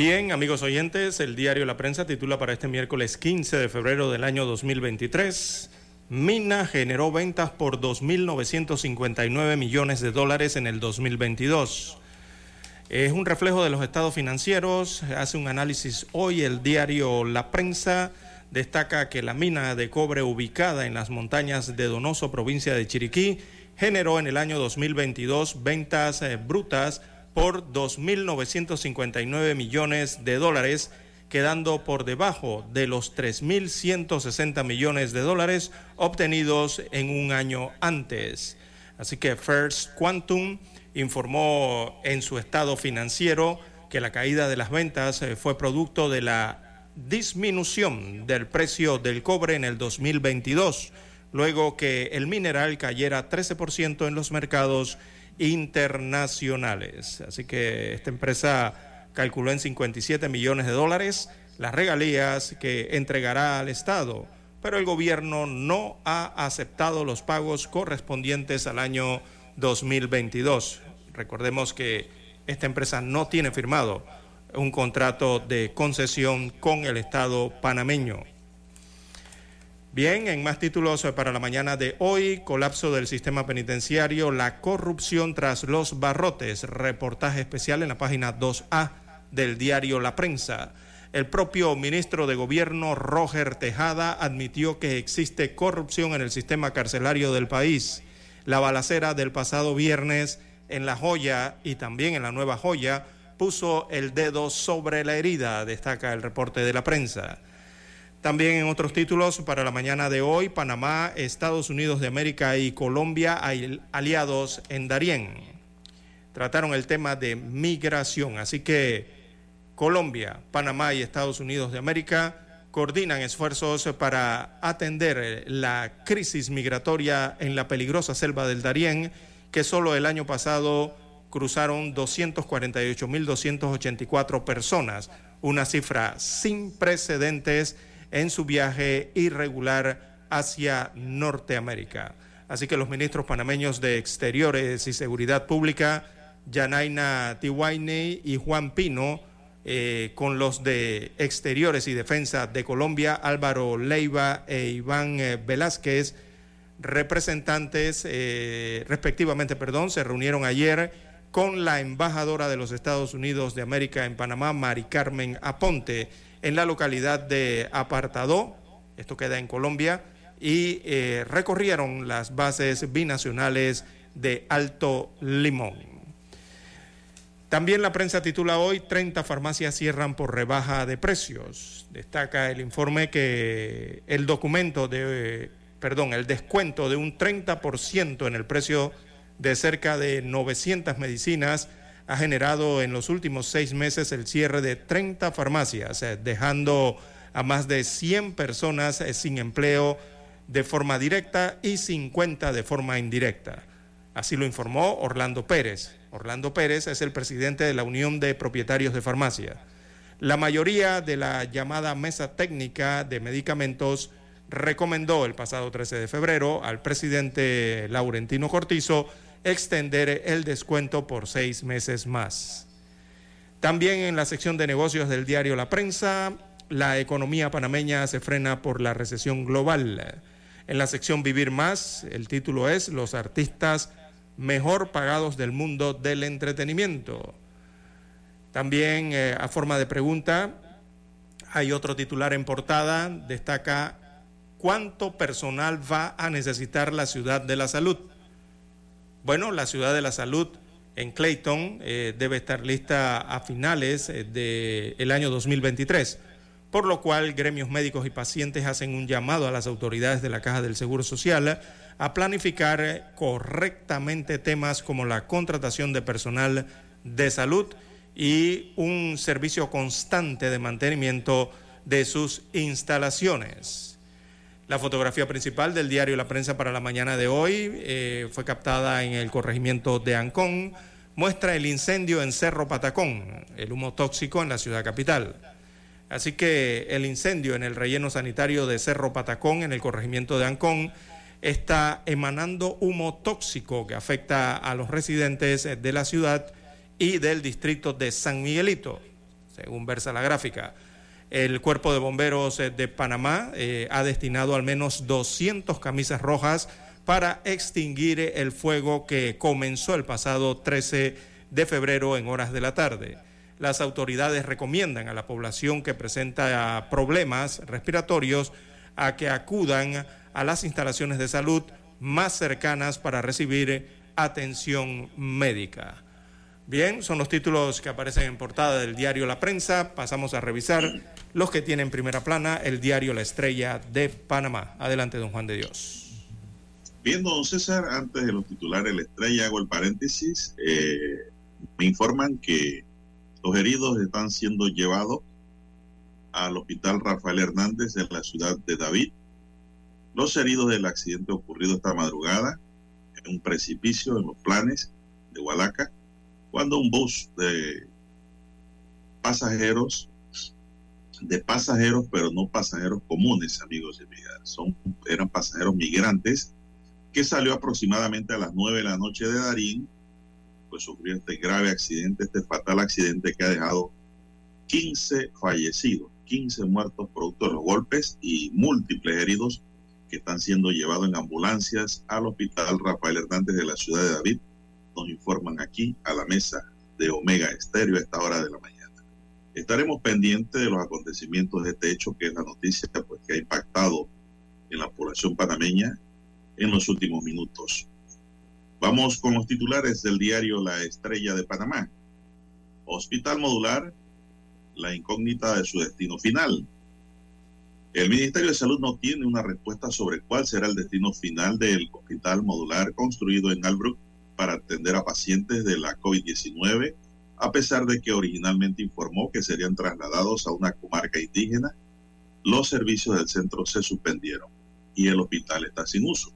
Bien, amigos oyentes, el diario La Prensa titula para este miércoles 15 de febrero del año 2023, Mina generó ventas por 2.959 millones de dólares en el 2022. Es un reflejo de los estados financieros, hace un análisis hoy el diario La Prensa, destaca que la mina de cobre ubicada en las montañas de Donoso, provincia de Chiriquí, generó en el año 2022 ventas eh, brutas por 2.959 millones de dólares, quedando por debajo de los 3.160 millones de dólares obtenidos en un año antes. Así que First Quantum informó en su estado financiero que la caída de las ventas eh, fue producto de la disminución del precio del cobre en el 2022, luego que el mineral cayera 13% en los mercados internacionales. Así que esta empresa calculó en 57 millones de dólares las regalías que entregará al Estado, pero el gobierno no ha aceptado los pagos correspondientes al año 2022. Recordemos que esta empresa no tiene firmado un contrato de concesión con el Estado panameño. Bien, en más títulos para la mañana de hoy, colapso del sistema penitenciario, la corrupción tras los barrotes, reportaje especial en la página 2A del diario La Prensa. El propio ministro de Gobierno, Roger Tejada, admitió que existe corrupción en el sistema carcelario del país. La balacera del pasado viernes en La Joya y también en la Nueva Joya puso el dedo sobre la herida, destaca el reporte de la prensa. También en otros títulos para la mañana de hoy, Panamá, Estados Unidos de América y Colombia aliados en Darién. Trataron el tema de migración, así que Colombia, Panamá y Estados Unidos de América coordinan esfuerzos para atender la crisis migratoria en la peligrosa selva del Darién, que solo el año pasado cruzaron 248.284 personas, una cifra sin precedentes en su viaje irregular hacia Norteamérica. Así que los ministros panameños de Exteriores y Seguridad Pública, Yanaina Tiwaine y Juan Pino, eh, con los de Exteriores y Defensa de Colombia, Álvaro Leiva e Iván eh, Velázquez, representantes, eh, respectivamente, perdón, se reunieron ayer con la embajadora de los Estados Unidos de América en Panamá, Mari Carmen Aponte en la localidad de Apartadó, esto queda en Colombia, y eh, recorrieron las bases binacionales de Alto Limón. También la prensa titula hoy 30 farmacias cierran por rebaja de precios. Destaca el informe que el documento de, perdón, el descuento de un 30% en el precio de cerca de 900 medicinas ha generado en los últimos seis meses el cierre de 30 farmacias, eh, dejando a más de 100 personas eh, sin empleo de forma directa y 50 de forma indirecta. Así lo informó Orlando Pérez. Orlando Pérez es el presidente de la Unión de Propietarios de Farmacia. La mayoría de la llamada Mesa Técnica de Medicamentos recomendó el pasado 13 de febrero al presidente Laurentino Cortizo extender el descuento por seis meses más. También en la sección de negocios del diario La Prensa, la economía panameña se frena por la recesión global. En la sección Vivir Más, el título es Los artistas mejor pagados del mundo del entretenimiento. También eh, a forma de pregunta, hay otro titular en portada, destaca cuánto personal va a necesitar la ciudad de la salud. Bueno, la ciudad de la salud en Clayton eh, debe estar lista a finales eh, del año 2023, por lo cual gremios médicos y pacientes hacen un llamado a las autoridades de la Caja del Seguro Social a planificar correctamente temas como la contratación de personal de salud y un servicio constante de mantenimiento de sus instalaciones. La fotografía principal del diario La Prensa para la mañana de hoy eh, fue captada en el corregimiento de Ancón. Muestra el incendio en Cerro Patacón, el humo tóxico en la ciudad capital. Así que el incendio en el relleno sanitario de Cerro Patacón, en el corregimiento de Ancón, está emanando humo tóxico que afecta a los residentes de la ciudad y del distrito de San Miguelito, según versa la gráfica. El Cuerpo de Bomberos eh, de Panamá eh, ha destinado al menos 200 camisas rojas para extinguir el fuego que comenzó el pasado 13 de febrero en horas de la tarde. Las autoridades recomiendan a la población que presenta problemas respiratorios a que acudan a las instalaciones de salud más cercanas para recibir atención médica. Bien, son los títulos que aparecen en portada del diario La Prensa. Pasamos a revisar los que tienen primera plana, el diario La Estrella de Panamá. Adelante, don Juan de Dios. Bien, don César, antes de los titulares La Estrella, hago el paréntesis. Eh, me informan que los heridos están siendo llevados al Hospital Rafael Hernández en la ciudad de David. Los heridos del accidente ocurrido esta madrugada en un precipicio en los planes de Hualaca cuando un bus de pasajeros, de pasajeros, pero no pasajeros comunes, amigos y amigas, son, eran pasajeros migrantes, que salió aproximadamente a las 9 de la noche de Darín, pues sufrió este grave accidente, este fatal accidente que ha dejado 15 fallecidos, 15 muertos producto de los golpes y múltiples heridos que están siendo llevados en ambulancias al hospital Rafael Hernández de la ciudad de David nos informan aquí a la mesa de Omega Estéreo a esta hora de la mañana. Estaremos pendientes de los acontecimientos de este hecho, que es la noticia pues, que ha impactado en la población panameña en los últimos minutos. Vamos con los titulares del diario La Estrella de Panamá. Hospital Modular, la incógnita de su destino final. El Ministerio de Salud no tiene una respuesta sobre cuál será el destino final del hospital modular construido en Albrook para atender a pacientes de la COVID-19, a pesar de que originalmente informó que serían trasladados a una comarca indígena, los servicios del centro se suspendieron y el hospital está sin uso.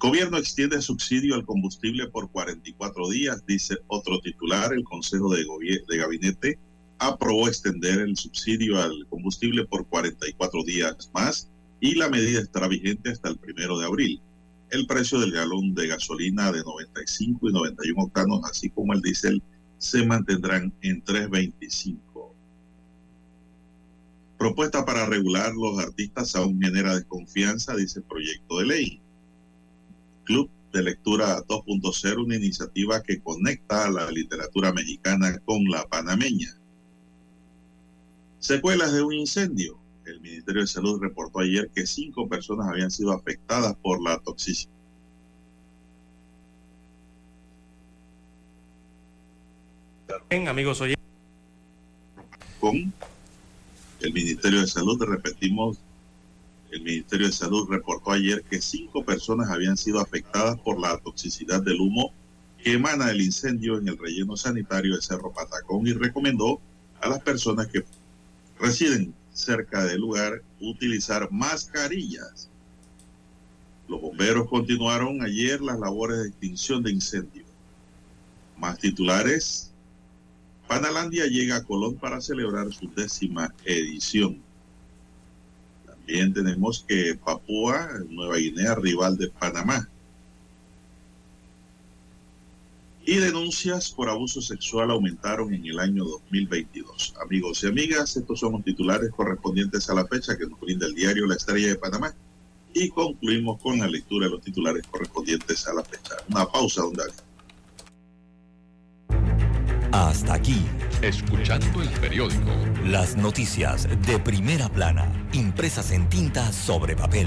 Gobierno extiende subsidio al combustible por 44 días, dice otro titular. El Consejo de, de Gabinete aprobó extender el subsidio al combustible por 44 días más y la medida estará vigente hasta el primero de abril el precio del galón de gasolina de 95 y 91 octanos, así como el diésel, se mantendrán en 3.25. Propuesta para regular los artistas aún genera desconfianza, dice el proyecto de ley. Club de Lectura 2.0, una iniciativa que conecta a la literatura mexicana con la panameña. Secuelas de un incendio. El Ministerio de Salud reportó ayer que cinco personas habían sido afectadas por la toxicidad. Bien, amigos oyentes. Con el Ministerio de Salud, repetimos, el Ministerio de Salud reportó ayer que cinco personas habían sido afectadas por la toxicidad del humo que emana el incendio en el relleno sanitario de Cerro Patacón y recomendó a las personas que residen cerca del lugar utilizar mascarillas. Los bomberos continuaron ayer las labores de extinción de incendios. Más titulares. Panalandia llega a Colón para celebrar su décima edición. También tenemos que Papúa, Nueva Guinea, rival de Panamá. Y denuncias por abuso sexual aumentaron en el año 2022. Amigos y amigas, estos son los titulares correspondientes a la fecha que nos brinda el diario La Estrella de Panamá. Y concluimos con la lectura de los titulares correspondientes a la fecha. Una pausa, don David. Hasta aquí. Escuchando el periódico. Las noticias de primera plana, impresas en tinta sobre papel.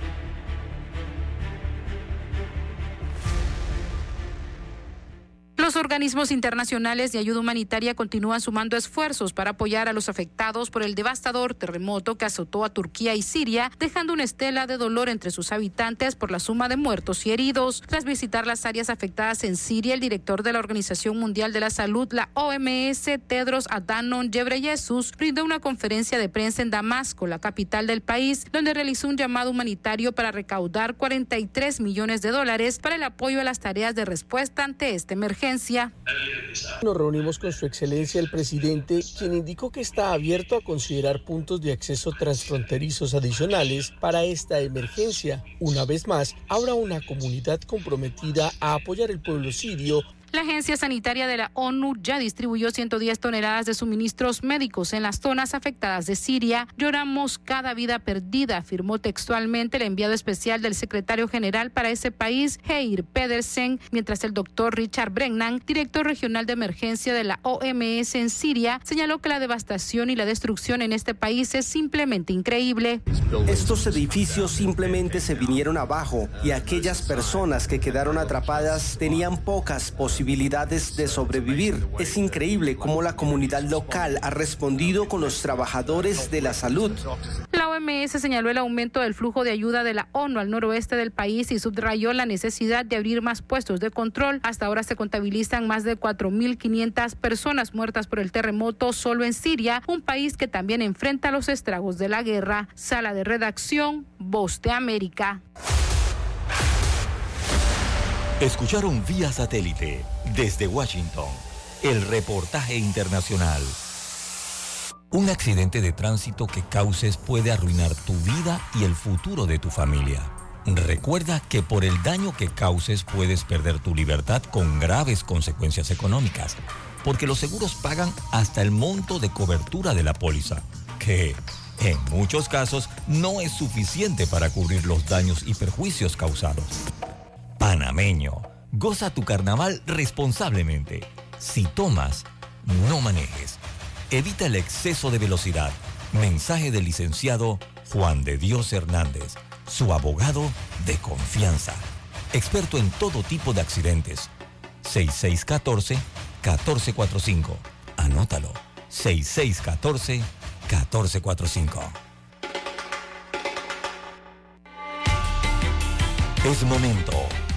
Los organismos internacionales de ayuda humanitaria continúan sumando esfuerzos para apoyar a los afectados por el devastador terremoto que azotó a Turquía y Siria, dejando una estela de dolor entre sus habitantes por la suma de muertos y heridos. Tras visitar las áreas afectadas en Siria, el director de la Organización Mundial de la Salud, la OMS, Tedros Adhanom Ghebreyesus, brindó una conferencia de prensa en Damasco, la capital del país, donde realizó un llamado humanitario para recaudar 43 millones de dólares para el apoyo a las tareas de respuesta ante esta emergencia. Nos reunimos con su excelencia el presidente, quien indicó que está abierto a considerar puntos de acceso transfronterizos adicionales para esta emergencia. Una vez más, habrá una comunidad comprometida a apoyar el pueblo sirio la Agencia Sanitaria de la ONU ya distribuyó 110 toneladas de suministros médicos en las zonas afectadas de Siria. Lloramos cada vida perdida, afirmó textualmente el enviado especial del secretario general para ese país, Heir Pedersen, mientras el doctor Richard Brennan, director regional de emergencia de la OMS en Siria, señaló que la devastación y la destrucción en este país es simplemente increíble. Estos edificios simplemente se vinieron abajo y aquellas personas que quedaron atrapadas tenían pocas posibilidades posibilidades de sobrevivir. Es increíble cómo la comunidad local ha respondido con los trabajadores de la salud. La OMS señaló el aumento del flujo de ayuda de la ONU al noroeste del país y subrayó la necesidad de abrir más puestos de control. Hasta ahora se contabilizan más de 4.500 personas muertas por el terremoto solo en Siria, un país que también enfrenta los estragos de la guerra. Sala de redacción, Voz de América. Escucharon vía satélite desde Washington el reportaje internacional. Un accidente de tránsito que causes puede arruinar tu vida y el futuro de tu familia. Recuerda que por el daño que causes puedes perder tu libertad con graves consecuencias económicas, porque los seguros pagan hasta el monto de cobertura de la póliza, que en muchos casos no es suficiente para cubrir los daños y perjuicios causados. Panameño, goza tu carnaval responsablemente. Si tomas, no manejes. Evita el exceso de velocidad. Mensaje del licenciado Juan de Dios Hernández, su abogado de confianza. Experto en todo tipo de accidentes. 6614-1445. Anótalo. 6614-1445. Es momento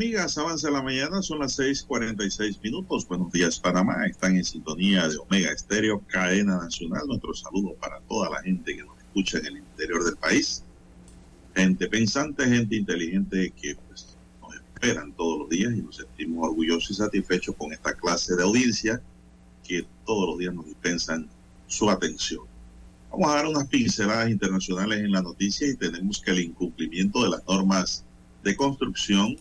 Amigas, avanza la mañana, son las 6:46 minutos. Buenos días, Panamá. Están en sintonía de Omega Estéreo, cadena nacional. Nuestro saludo para toda la gente que nos escucha en el interior del país. Gente pensante, gente inteligente que pues, nos esperan todos los días y nos sentimos orgullosos y satisfechos con esta clase de audiencia que todos los días nos dispensan su atención. Vamos a dar unas pinceladas internacionales en la noticia y tenemos que el incumplimiento de las normas de construcción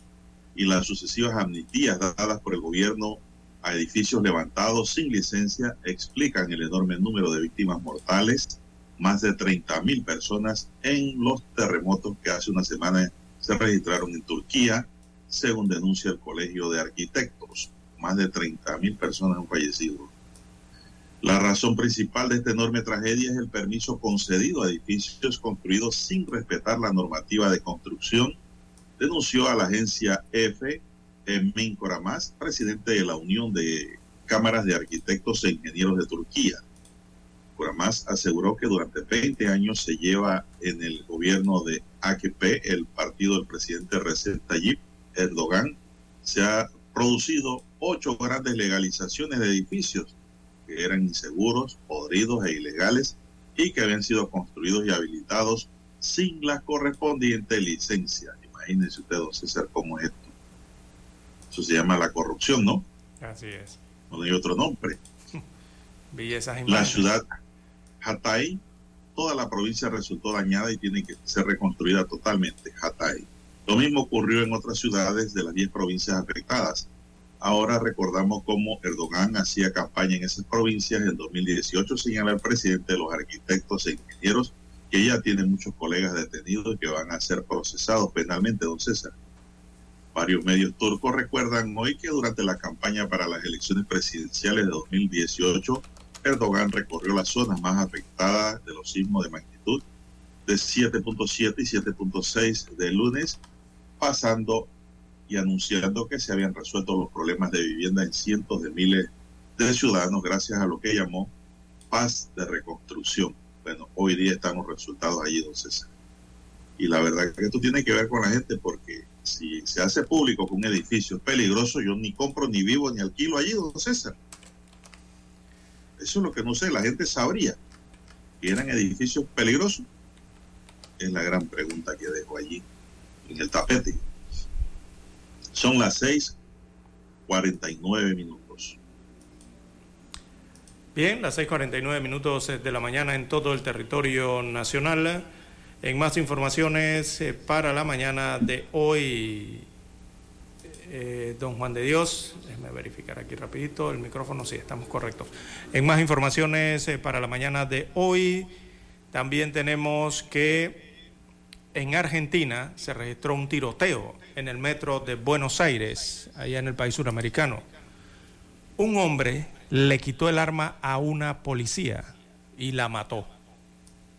y las sucesivas amnistías dadas por el gobierno a edificios levantados sin licencia explican el enorme número de víctimas mortales, más de 30 mil personas en los terremotos que hace una semana se registraron en Turquía, según denuncia el Colegio de Arquitectos. Más de 30 mil personas han fallecido. La razón principal de esta enorme tragedia es el permiso concedido a edificios construidos sin respetar la normativa de construcción denunció a la agencia EFE Emin Koramaz, presidente de la Unión de Cámaras de Arquitectos e Ingenieros de Turquía. Koramaz aseguró que durante 20 años se lleva en el gobierno de AKP, el partido del presidente Recep Tayyip Erdogan, se ha producido ocho grandes legalizaciones de edificios que eran inseguros, podridos e ilegales y que habían sido construidos y habilitados sin la correspondiente licencia. Imagínense usted, don César, cómo es esto. Eso se llama la corrupción, ¿no? Así es. No hay otro nombre. Bellezas la ciudad Hatay, toda la provincia resultó dañada y tiene que ser reconstruida totalmente, Hatay. Lo mismo ocurrió en otras ciudades de las 10 provincias afectadas. Ahora recordamos cómo Erdogan hacía campaña en esas provincias. En 2018 señala el presidente de los arquitectos e ingenieros que ya tiene muchos colegas detenidos que van a ser procesados penalmente, don César. Varios medios turcos recuerdan hoy que durante la campaña para las elecciones presidenciales de 2018, Erdogan recorrió las zonas más afectadas de los sismos de magnitud de 7.7 y 7.6 de lunes, pasando y anunciando que se habían resuelto los problemas de vivienda en cientos de miles de ciudadanos gracias a lo que llamó paz de reconstrucción. Bueno, hoy día están los resultados allí, don César. Y la verdad que esto tiene que ver con la gente porque si se hace público que un edificio es peligroso, yo ni compro, ni vivo, ni alquilo allí, don César. Eso es lo que no sé, la gente sabría que eran edificios peligrosos. Es la gran pregunta que dejo allí en el tapete. Son las 6:49 minutos. Bien, las 6:49 minutos de la mañana en todo el territorio nacional. En más informaciones eh, para la mañana de hoy, eh, don Juan de Dios, déjeme verificar aquí rapidito el micrófono, sí, estamos correctos. En más informaciones eh, para la mañana de hoy, también tenemos que en Argentina se registró un tiroteo en el metro de Buenos Aires, allá en el país suramericano. Un hombre le quitó el arma a una policía y la mató.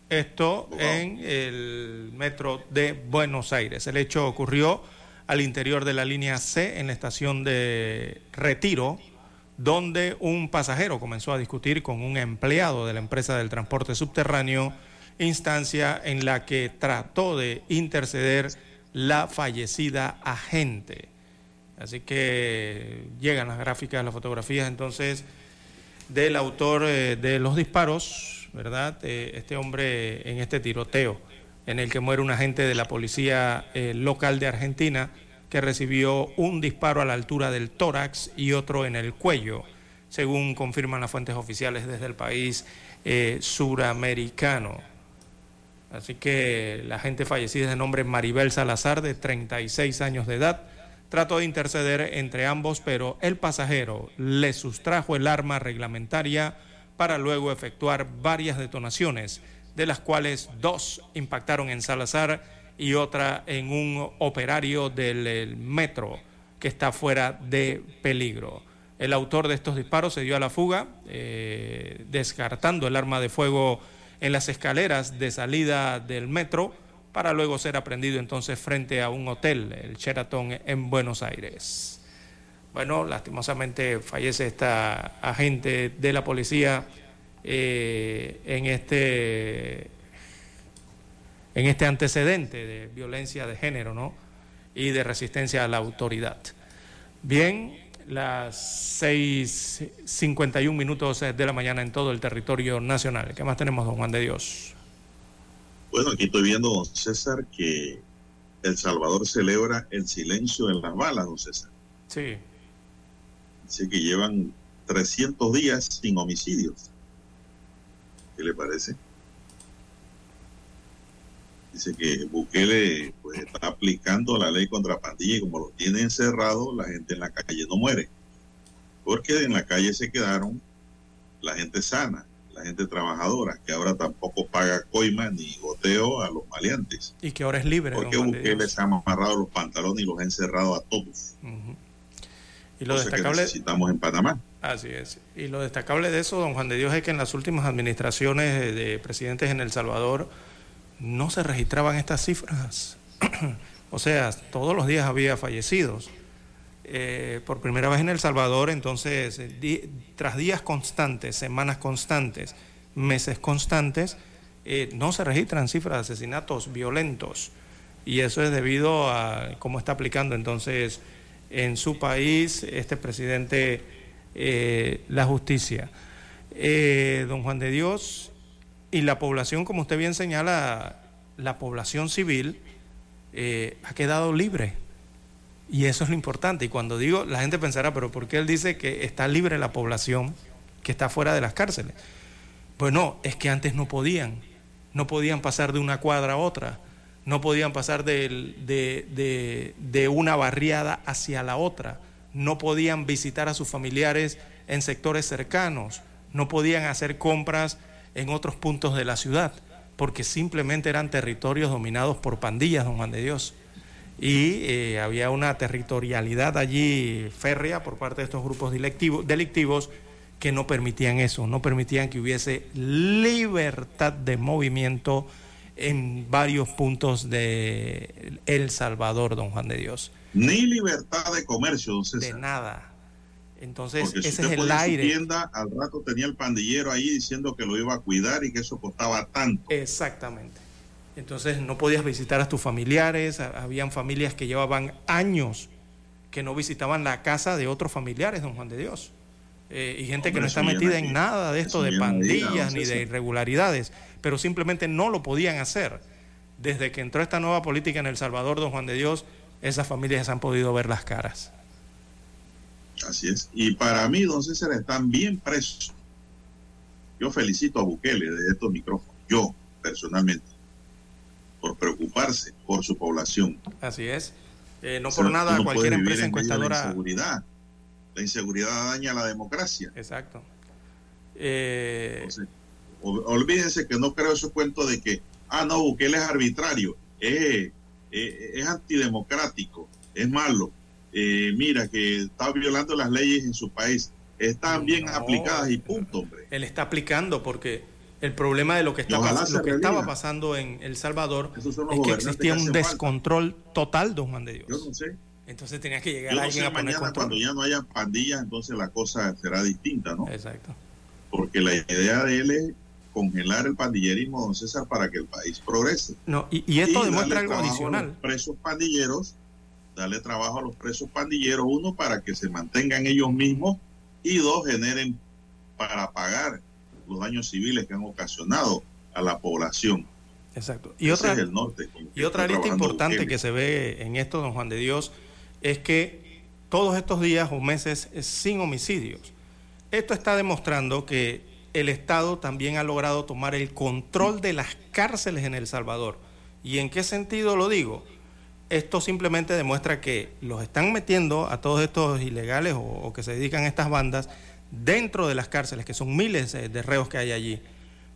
Esto en el metro de Buenos Aires. El hecho ocurrió al interior de la línea C en la estación de Retiro, donde un pasajero comenzó a discutir con un empleado de la empresa del transporte subterráneo, instancia en la que trató de interceder la fallecida agente. Así que llegan las gráficas, las fotografías entonces del autor eh, de los disparos, ¿verdad? Eh, este hombre en este tiroteo en el que muere un agente de la policía eh, local de Argentina que recibió un disparo a la altura del tórax y otro en el cuello, según confirman las fuentes oficiales desde el país suramericano. Así que la gente fallecida es de nombre Maribel Salazar, de 36 años de edad, trató de interceder entre ambos, pero el pasajero le sustrajo el arma reglamentaria para luego efectuar varias detonaciones, de las cuales dos impactaron en Salazar y otra en un operario del metro que está fuera de peligro. El autor de estos disparos se dio a la fuga, eh, descartando el arma de fuego en las escaleras de salida del metro para luego ser aprendido entonces frente a un hotel, el Sheraton en Buenos Aires. Bueno, lastimosamente fallece esta agente de la policía eh, en este en este antecedente de violencia de género, ¿no? y de resistencia a la autoridad. Bien, las 6.51 minutos de la mañana en todo el territorio nacional. ¿Qué más tenemos, don Juan de Dios? Bueno, aquí estoy viendo, don César, que El Salvador celebra el silencio en las balas, don César. Sí. Dice que llevan 300 días sin homicidios. ¿Qué le parece? Dice que Bukele pues, está aplicando la ley contra pandilla y como lo tiene encerrado, la gente en la calle no muere. Porque en la calle se quedaron la gente sana, la gente trabajadora, que ahora tampoco paga coima ni goteo a los maleantes. Y que ahora es libre. Porque Bukele se ha amarrado los pantalones y los ha encerrado a todos. Uh -huh. Y lo destacable. Que necesitamos en Panamá. Así es. Y lo destacable de eso, don Juan de Dios, es que en las últimas administraciones de presidentes en El Salvador no se registraban estas cifras. o sea, todos los días había fallecidos. Eh, por primera vez en El Salvador, entonces, di tras días constantes, semanas constantes, meses constantes, eh, no se registran cifras de asesinatos violentos. Y eso es debido a cómo está aplicando entonces en su país este presidente eh, la justicia. Eh, don Juan de Dios y la población, como usted bien señala, la población civil eh, ha quedado libre. Y eso es lo importante. Y cuando digo, la gente pensará, pero ¿por qué él dice que está libre la población que está fuera de las cárceles? Pues no, es que antes no podían. No podían pasar de una cuadra a otra. No podían pasar de, de, una barriada hacia la otra. No podían visitar a sus familiares en sectores cercanos. No podían hacer compras en otros puntos de la ciudad, porque simplemente eran territorios dominados por pandillas, don Juan de Dios. Y eh, había una territorialidad allí férrea por parte de estos grupos delictivos, delictivos que no permitían eso, no permitían que hubiese libertad de movimiento en varios puntos de El Salvador, don Juan de Dios. Ni libertad de comercio, don César. De nada. Entonces, Porque ese si es el aire. Su tienda, al rato tenía el pandillero ahí diciendo que lo iba a cuidar y que eso costaba tanto. Exactamente. Entonces no podías visitar a tus familiares, habían familias que llevaban años que no visitaban la casa de otros familiares, don Juan de Dios. Eh, y gente Hombre, que no está metida en nada de esto de pandillas diga, ni de irregularidades, pero simplemente no lo podían hacer. Desde que entró esta nueva política en El Salvador, don Juan de Dios, esas familias han podido ver las caras. Así es. Y para mí, don César, están bien presos. Yo felicito a Bukele de estos micrófonos, yo personalmente, por preocuparse por su población. Así es. Eh, no o sea, por nada, no cualquier empresa encuestadora. La inseguridad. la inseguridad daña la democracia. Exacto. Eh... Entonces, olvídense que no creo ese cuento de que, ah, no, Bukele es arbitrario, es, es, es antidemocrático, es malo eh, mira, que está violando las leyes en su país, están bien no, aplicadas y punto, hombre. Él está aplicando porque el problema de lo que, está lo que estaba pasando en El Salvador es que existía un descontrol falta. total, don Juan de Dios. Yo no sé. Entonces tenía que llegar no alguien sé, a poner mañana control. cuando ya no haya pandillas, entonces la cosa será distinta, ¿no? Exacto. Porque la idea de él es congelar el pandillerismo, don César, para que el país progrese. No, y, y esto y demuestra algo a adicional. los presos pandilleros darle trabajo a los presos pandilleros, uno, para que se mantengan ellos mismos y dos, generen para pagar los daños civiles que han ocasionado a la población. Exacto. Y Ese otra, es el norte. con y otra trabajando importante Bukele. que se ve en esto, don Juan de Dios, es que todos estos días o meses es sin homicidios. Esto está demostrando que el Estado también ha logrado tomar el control de las cárceles en El Salvador. ¿Y en qué sentido lo digo? Esto simplemente demuestra que los están metiendo a todos estos ilegales o, o que se dedican a estas bandas dentro de las cárceles, que son miles eh, de reos que hay allí.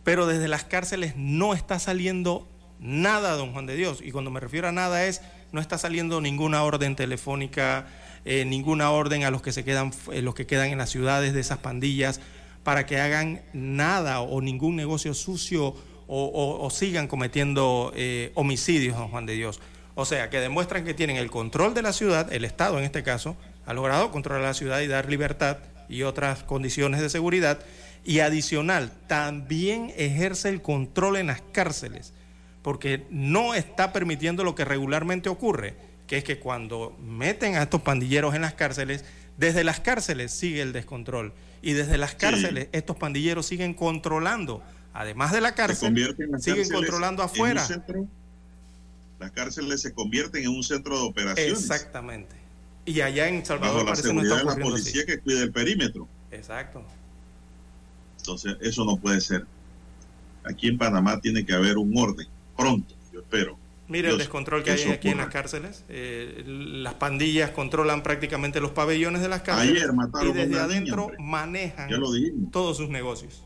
Pero desde las cárceles no está saliendo nada, don Juan de Dios. Y cuando me refiero a nada es, no está saliendo ninguna orden telefónica, eh, ninguna orden a los que se quedan, eh, los que quedan en las ciudades de esas pandillas, para que hagan nada o ningún negocio sucio o, sigan cometiendo homicidios, don Juan de Dios. O sea, que demuestran que tienen el control de la ciudad, el Estado en este caso, ha logrado controlar la ciudad y dar libertad y otras condiciones de seguridad. Y adicional, también ejerce el control en las cárceles, porque no está permitiendo lo que regularmente ocurre, que es que cuando meten a estos pandilleros en las cárceles, desde las cárceles sigue el descontrol y desde las cárceles estos pandilleros siguen controlando, además de la cárcel, siguen controlando afuera. las cárceles se convierten en un centro de operaciones. Exactamente. Y allá en Salvador Bajo la seguridad de la policía que cuida el perímetro. Exacto. Entonces, eso no puede ser. Aquí en Panamá tiene que haber un orden, pronto, yo espero. Mire el descontrol que hay aquí en las cárceles. Eh, las pandillas controlan prácticamente los pabellones de las cárceles. Ayer mataron y desde a adentro manejan todos sus negocios.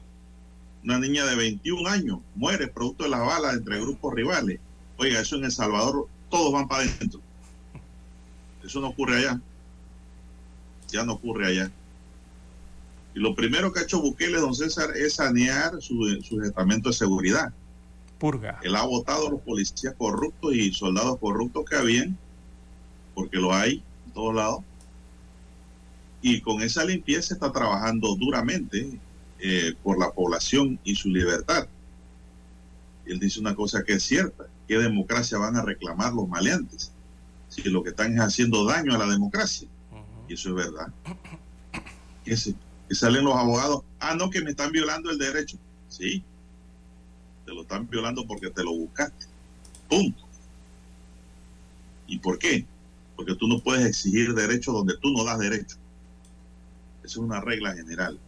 Una niña de 21 años muere producto de las balas entre grupos rivales. Oiga, eso en El Salvador, todos van para adentro. Eso no ocurre allá. Ya no ocurre allá. Y lo primero que ha hecho Bukele, don César, es sanear su, su estamento de seguridad purga. Él ha votado a los policías corruptos y soldados corruptos que habían, porque lo hay en todos lados. Y con esa limpieza está trabajando duramente eh, por la población y su libertad. Él dice una cosa que es cierta, ¿qué democracia van a reclamar los maleantes? Si lo que están es haciendo daño a la democracia. Y eso es verdad. Que, que salen los abogados, ah, no, que me están violando el derecho. Sí, te lo están violando porque te lo buscaste. Punto. ¿Y por qué? Porque tú no puedes exigir derecho donde tú no das derecho. Esa es una regla general.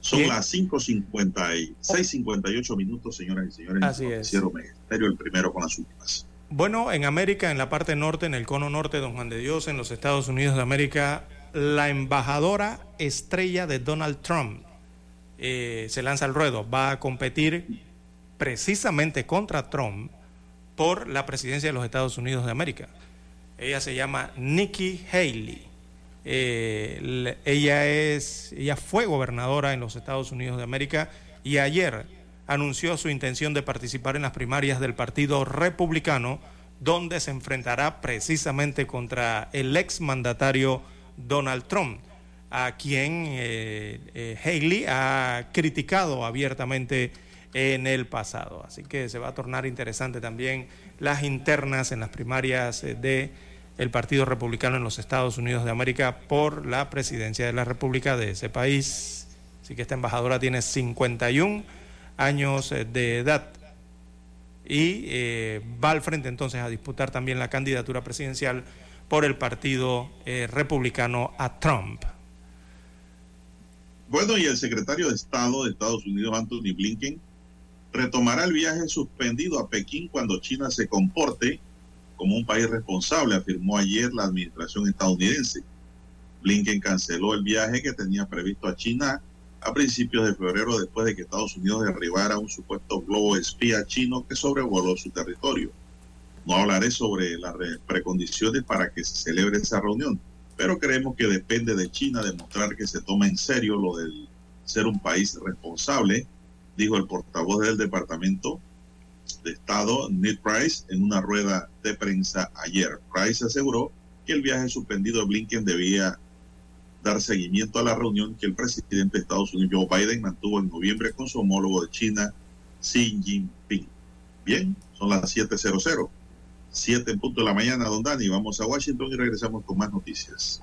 Son las 5.50 6.58 minutos, señoras y señores. Así es. el primero con las últimas. Bueno, en América, en la parte norte, en el cono norte, don Juan de Dios, en los Estados Unidos de América, la embajadora estrella de Donald Trump, eh, se lanza al ruedo, va a competir precisamente contra Trump por la presidencia de los Estados Unidos de América. Ella se llama Nikki Haley. Eh, ella es, ella fue gobernadora en los Estados Unidos de América y ayer anunció su intención de participar en las primarias del Partido Republicano, donde se enfrentará precisamente contra el ex mandatario Donald Trump a quien eh, eh, Haley ha criticado abiertamente en el pasado. Así que se va a tornar interesante también las internas en las primarias eh, de el Partido Republicano en los Estados Unidos de América por la presidencia de la República de ese país. Así que esta embajadora tiene 51 años de edad y va al frente entonces a disputar también la candidatura presidencial por el Partido Republicano a Trump. Bueno, y el secretario de Estado de Estados Unidos, Anthony Blinken, retomará el viaje suspendido a Pekín cuando China se comporte como un país responsable, afirmó ayer la administración estadounidense. Blinken canceló el viaje que tenía previsto a China a principios de febrero después de que Estados Unidos derribara un supuesto globo espía chino que sobrevoló su territorio. No hablaré sobre las precondiciones para que se celebre esa reunión, pero creemos que depende de China demostrar que se toma en serio lo del ser un país responsable, dijo el portavoz del Departamento de Estado, Ned Price, en una rueda de prensa ayer. Price aseguró que el viaje suspendido de Blinken debía dar seguimiento a la reunión que el presidente de Estados Unidos, Joe Biden, mantuvo en noviembre con su homólogo de China, Xi Jinping. Bien, son las 7.00. 7 en punto de la mañana, don Dani. Vamos a Washington y regresamos con más noticias.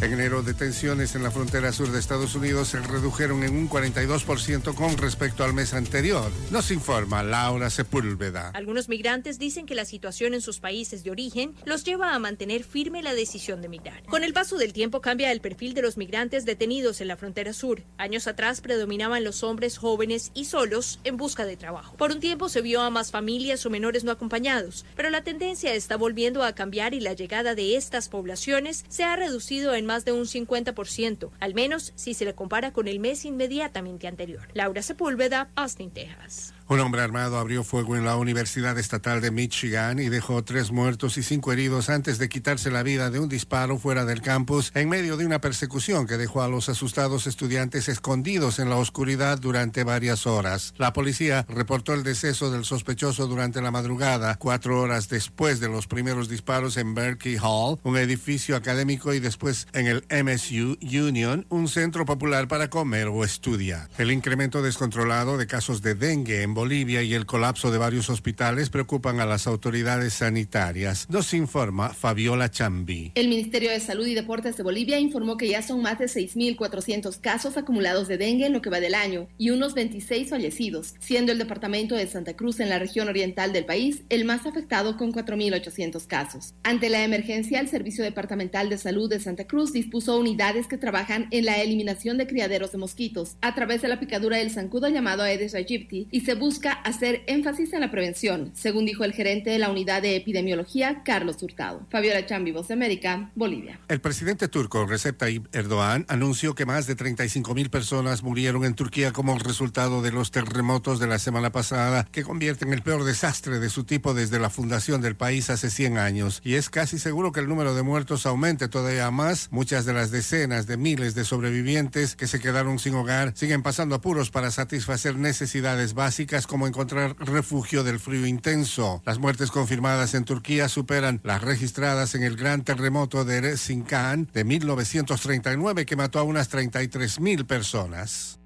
En enero, detenciones en la frontera sur de Estados Unidos se redujeron en un 42% con respecto al mes anterior. Nos informa Laura Sepúlveda. Algunos migrantes dicen que la situación en sus países de origen los lleva a mantener firme la decisión de migrar. Con el paso del tiempo cambia el perfil de los migrantes detenidos en la frontera sur. Años atrás predominaban los hombres jóvenes y solos en busca de trabajo. Por un tiempo se vio a más familias o menores no acompañados, pero la tendencia está volviendo a cambiar y la llegada de estas poblaciones se ha reducido en más de un 50%, al menos si se le compara con el mes inmediatamente anterior. Laura Sepúlveda, Austin, Texas. Un hombre armado abrió fuego en la Universidad Estatal de Michigan y dejó tres muertos y cinco heridos antes de quitarse la vida de un disparo fuera del campus en medio de una persecución que dejó a los asustados estudiantes escondidos en la oscuridad durante varias horas. La policía reportó el deceso del sospechoso durante la madrugada, cuatro horas después de los primeros disparos en Berkeley Hall, un edificio académico, y después en el MSU Union, un centro popular para comer o estudiar. El incremento descontrolado de casos de dengue en Bolivia y el colapso de varios hospitales preocupan a las autoridades sanitarias. Nos informa Fabiola Chambi. El Ministerio de Salud y Deportes de Bolivia informó que ya son más de 6.400 casos acumulados de dengue en lo que va del año y unos 26 fallecidos, siendo el departamento de Santa Cruz en la región oriental del país el más afectado con 4.800 casos. Ante la emergencia, el Servicio Departamental de Salud de Santa Cruz dispuso unidades que trabajan en la eliminación de criaderos de mosquitos a través de la picadura del zancudo llamado Aedes aegypti y se busca hacer énfasis en la prevención, según dijo el gerente de la unidad de epidemiología, Carlos Hurtado. Fabiola Chambi, Voz América, Bolivia. El presidente turco Recep Tayyip Erdogan anunció que más de 35 mil personas murieron en Turquía como resultado de los terremotos de la semana pasada, que convierten el peor desastre de su tipo desde la fundación del país hace 100 años. Y es casi seguro que el número de muertos aumente todavía más. Muchas de las decenas de miles de sobrevivientes que se quedaron sin hogar siguen pasando apuros para satisfacer necesidades básicas como encontrar refugio del frío intenso. Las muertes confirmadas en Turquía superan las registradas en el gran terremoto de Erzincan de 1939 que mató a unas 33 mil personas.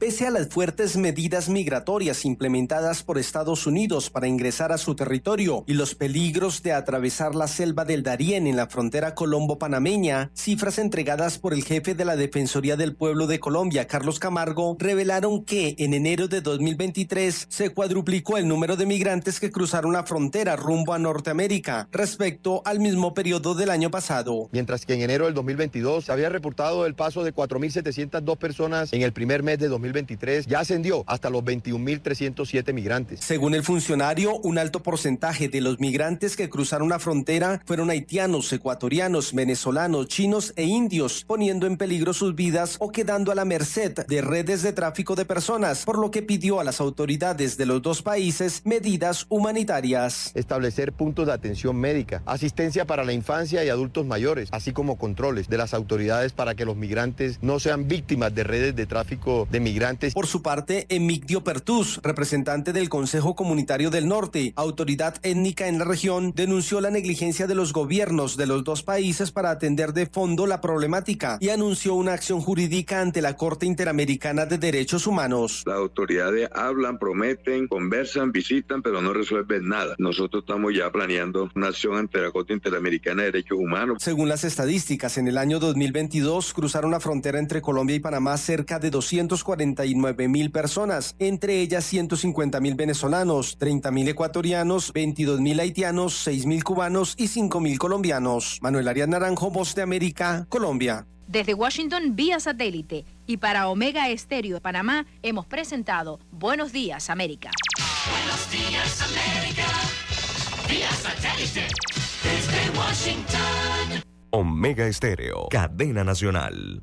Pese a las fuertes medidas migratorias implementadas por Estados Unidos para ingresar a su territorio y los peligros de atravesar la selva del Darién en la frontera colombo-panameña, cifras entregadas por el jefe de la Defensoría del Pueblo de Colombia, Carlos Camargo, revelaron que en enero de 2023 se cuadruplicó el número de migrantes que cruzaron la frontera rumbo a Norteamérica respecto al mismo periodo del año pasado. Mientras que en enero del 2022 se había reportado el paso de 4.702 personas en el primer mes de 2023 ya ascendió hasta los 21.307 migrantes. Según el funcionario, un alto porcentaje de los migrantes que cruzaron la frontera fueron haitianos, ecuatorianos, venezolanos, chinos e indios, poniendo en peligro sus vidas o quedando a la merced de redes de tráfico de personas, por lo que pidió a las autoridades de los dos países medidas humanitarias. Establecer puntos de atención médica, asistencia para la infancia y adultos mayores, así como controles de las autoridades para que los migrantes no sean víctimas de redes de tráfico de migrantes por su parte, Emigdio Pertus, representante del Consejo Comunitario del Norte, autoridad étnica en la región, denunció la negligencia de los gobiernos de los dos países para atender de fondo la problemática y anunció una acción jurídica ante la Corte Interamericana de Derechos Humanos. Las autoridades hablan, prometen, conversan, visitan, pero no resuelven nada. Nosotros estamos ya planeando una acción ante la Corte Interamericana de Derechos Humanos. Según las estadísticas, en el año 2022 cruzaron la frontera entre Colombia y Panamá cerca de 240 mil personas, entre ellas 150 mil venezolanos, 30 mil ecuatorianos, 22 mil haitianos, 6 mil cubanos y 5 mil colombianos. Manuel Arias Naranjo, Voz de América, Colombia. Desde Washington vía satélite y para Omega Estéreo de Panamá hemos presentado Buenos Días América. Buenos días América. Vía satélite. Desde Washington. Omega Estéreo, cadena nacional.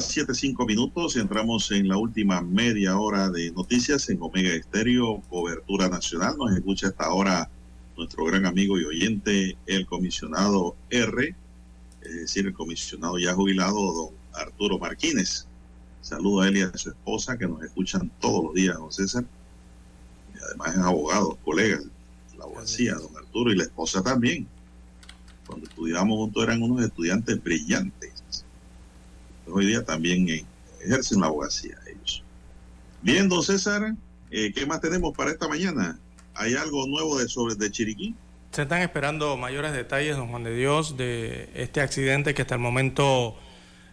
Las 7, 5 minutos y entramos en la última media hora de noticias en Omega Estéreo, cobertura nacional. Nos escucha hasta ahora nuestro gran amigo y oyente, el comisionado R, es decir, el comisionado ya jubilado, don Arturo Martínez. Saludo a él y a su esposa que nos escuchan todos los días, don César. Y además es abogado, colega la abogacía, don Arturo, y la esposa también. Cuando estudiábamos juntos eran unos estudiantes brillantes. Hoy día también eh, ejercen la abogacía ellos. Bien, don César, eh, ¿qué más tenemos para esta mañana? ¿Hay algo nuevo de sobre de Chiriquí? Se están esperando mayores detalles, don Juan de Dios, de este accidente que hasta el momento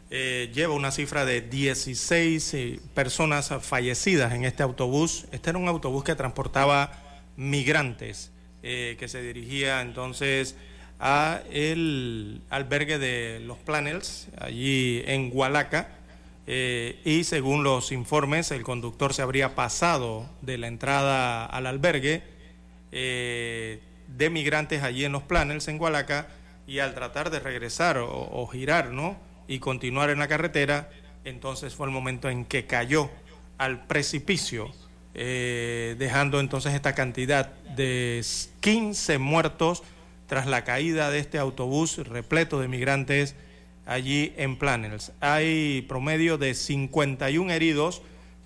eh, lleva una cifra de 16 eh, personas fallecidas en este autobús. Este era un autobús que transportaba migrantes, que se dirigía entonces a el albergue de los Planels, allí en Hualaca. eh, y según los informes, el conductor se habría pasado de la entrada al albergue eh, de migrantes allí en los Planels, en Hualaca, y al tratar de regresar o, girar, ¿no? Y continuar en la carretera, entonces fue el momento en que cayó al precipicio, eh, dejando entonces esta cantidad de 15 muertos tras la caída de este autobús repleto de migrantes allí en Planels. Hay promedio de 51 heridos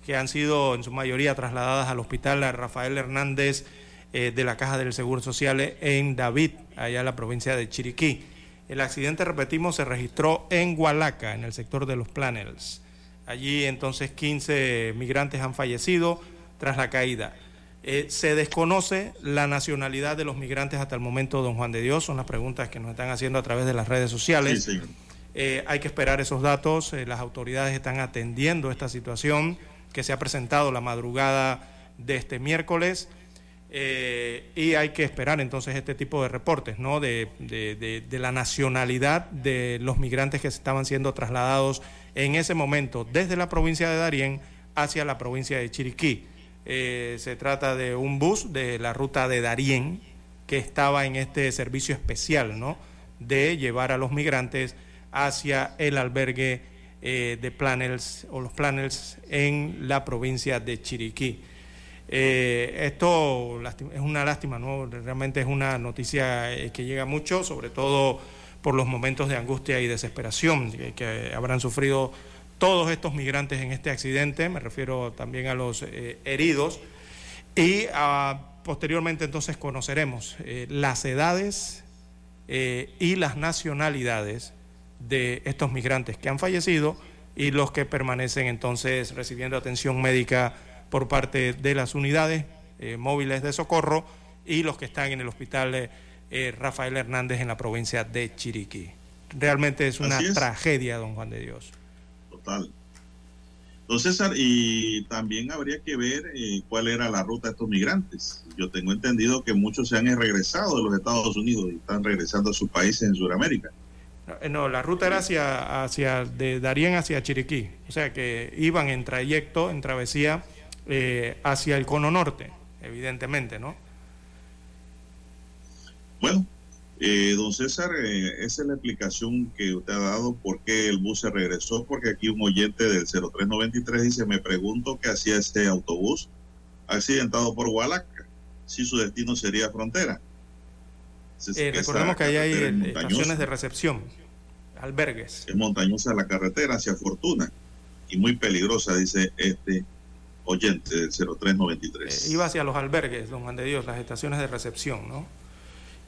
que han sido en su mayoría trasladadas al hospital Rafael Hernández eh, de la Caja del Seguro Social en David, allá en la provincia de Chiriquí. El accidente, repetimos, se registró en Hualaca, en el sector de los Planels. Allí entonces 15 migrantes han fallecido tras la caída. Eh, se desconoce la nacionalidad de los migrantes hasta el momento, don Juan de Dios. Son las preguntas que nos están haciendo a través de las redes sociales. Sí. Eh, hay que esperar esos datos. eh, las autoridades están atendiendo esta situación que se ha presentado la madrugada de este miércoles. y hay que esperar entonces este tipo de reportes, ¿no? De, de- de- de la nacionalidad de los migrantes que estaban siendo trasladados en ese momento desde la provincia de Darién hacia la provincia de Chiriquí. Eh, se trata de un bus de la ruta de Darién que estaba en este servicio especial, ¿no? De llevar a los migrantes hacia el albergue eh, de Planels o los Planels en la provincia de Chiriquí. Eh, esto es una lástima, ¿no? Realmente es una noticia que llega mucho, sobre todo por los momentos de angustia y desesperación que habrán sufrido todos estos migrantes en este accidente. Me refiero también a los eh, heridos. Y ah, posteriormente entonces conoceremos eh, las edades eh, y las nacionalidades de estos migrantes que han fallecido y los que permanecen entonces recibiendo atención médica por parte de las unidades móviles de socorro y los que están en el hospital Rafael Hernández en la provincia de Chiriquí. Realmente es una es. tragedia, don Juan de Dios. Total. Don César, y también habría que ver eh, cuál era la ruta de estos migrantes. Yo tengo entendido que muchos se han regresado de los Estados Unidos y están regresando a sus países en Sudamérica. Eh, No, la ruta era hacia, hacia de Darién hacia Chiriquí, o sea que iban en trayecto, en travesía eh, hacia el cono norte, evidentemente, ¿no? Bueno, eh, don César, eh, esa es la explicación que usted ha dado por qué el bus se regresó, porque aquí un oyente del 0393 dice, me pregunto qué hacía este autobús accidentado por Hualaca, si su destino sería frontera. Eh, recordemos que ahí hay es eh, estaciones de recepción, albergues. Es montañosa la carretera hacia Fortuna y muy peligrosa, dice este oyente del 0393. Eh, iba hacia los albergues, don Juan de Dios, las estaciones de recepción, ¿no?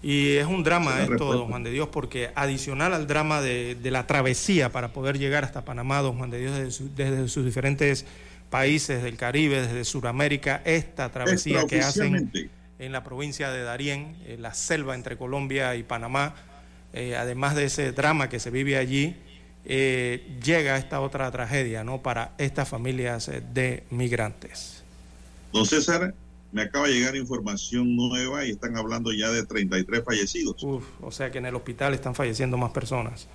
Y es un drama esto, respuesta. don Juan de Dios, porque adicional al drama de, de la travesía para poder llegar hasta Panamá, don Juan de Dios, desde, su- desde sus diferentes países del Caribe, desde Sudamérica, esta travesía que hacen en la provincia de Darién, en la selva entre Colombia y Panamá, eh, además de ese drama que se vive allí, eh, llega esta otra tragedia, ¿no? Para estas familias eh, de migrantes. Don César, me acaba de llegar información nueva y están hablando ya de 33 fallecidos. Uf, o sea que en el hospital están falleciendo más personas.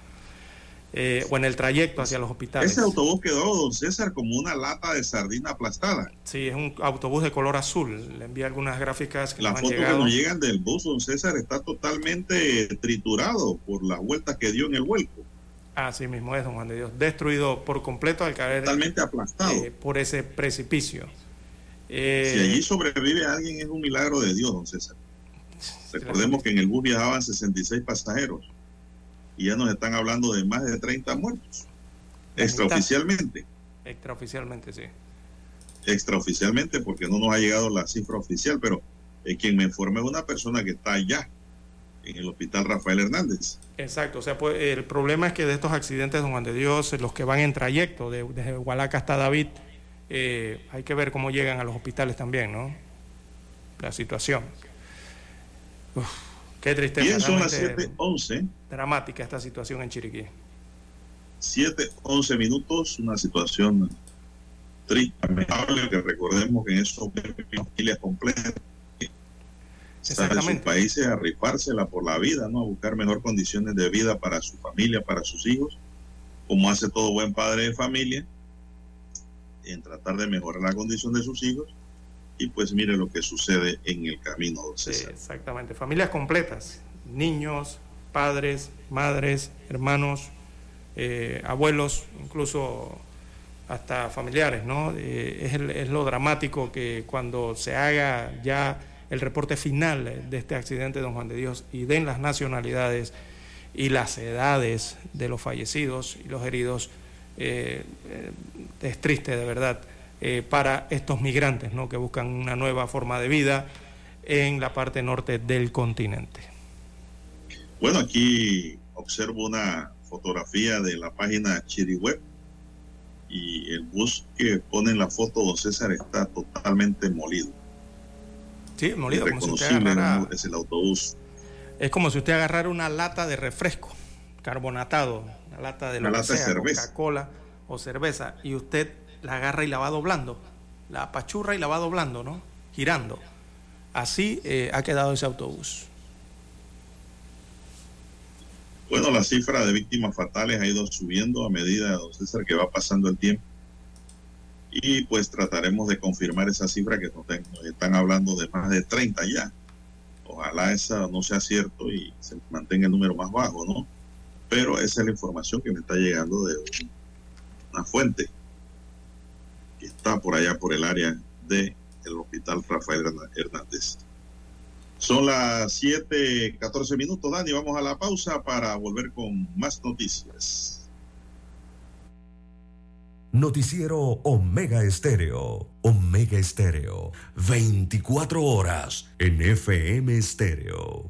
Eh, o en el trayecto hacia los hospitales. Ese autobús quedó, don César, como una lata de sardina aplastada. Sí, es un autobús de color azul. Le envié algunas gráficas que Las nos han que nos llegan del bus, don César, está totalmente triturado por las vueltas que dio en el vuelco. Así mismo es, don Juan de Dios. Destruido por completo al caer Totalmente aplastado. eh, por ese precipicio. Eh, Si allí sobrevive alguien es un milagro de Dios, don César. Recordemos que en el bus viajaban 66 pasajeros y ya nos están hablando de más de 30 muertos. Extraoficialmente. Extraoficialmente, sí. Extraoficialmente, porque no nos ha llegado la cifra oficial, pero eh, quien me informa es una persona que está allá, en el hospital Rafael Hernández. Exacto, o sea, pues, el problema es que de estos accidentes, don Juan de Dios, los que van en trayecto de, desde Hualaca hasta David, eh, hay que ver cómo llegan a los hospitales también, ¿no? La situación. Uf, qué tristeza. Bien, son las realmente 7:11. Dramática esta situación en Chiriquí. 7, 11 minutos, una situación triste, lamentable, que recordemos que en eso familias completas salen de sus países a rifársela por la vida, ¿no? A buscar mejor condiciones de vida para su familia, para sus hijos, como hace todo buen padre de familia, en tratar de mejorar la condición de sus hijos. Y pues mire lo que sucede en el camino, don Sí, César. exactamente. Familias completas, niños, padres, madres, hermanos, eh, abuelos, incluso hasta familiares, ¿no? Eh, es, el- es lo dramático que cuando se haga ya el reporte final de este accidente, don Juan de Dios, y den las nacionalidades y las edades de los fallecidos y los heridos, eh, eh, es triste de verdad eh, para estos migrantes, ¿no? Que buscan una nueva forma de vida en la parte norte del continente. Bueno, aquí observo una fotografía de la página Chiriweb y el bus que pone en la foto, don César, está totalmente molido. Sí, molido, como si usted agarrara- es el autobús. Es como si usted agarrara una lata de refresco carbonatado, una lata de lo Una que lata de cerveza. Coca-Cola o cerveza, y usted la agarra y la va doblando, la apachurra y la va doblando, ¿no? Girando. Así eh, ha quedado ese autobús. Bueno, la cifra de víctimas fatales ha ido subiendo a medida, don César, que va pasando el tiempo. Y pues trataremos de confirmar esa cifra que nos están hablando de más de 30 ya. Ojalá esa no sea cierto y se mantenga el número más bajo, ¿no? Pero esa es la información que me está llegando de un- una fuente que está por allá por el área del hospital Rafael Hernández. Son las 7, 14 minutos, Dani. Vamos a la pausa para volver con más noticias. Noticiero Omega Estéreo. Omega Estéreo. 24 horas en FM Estéreo.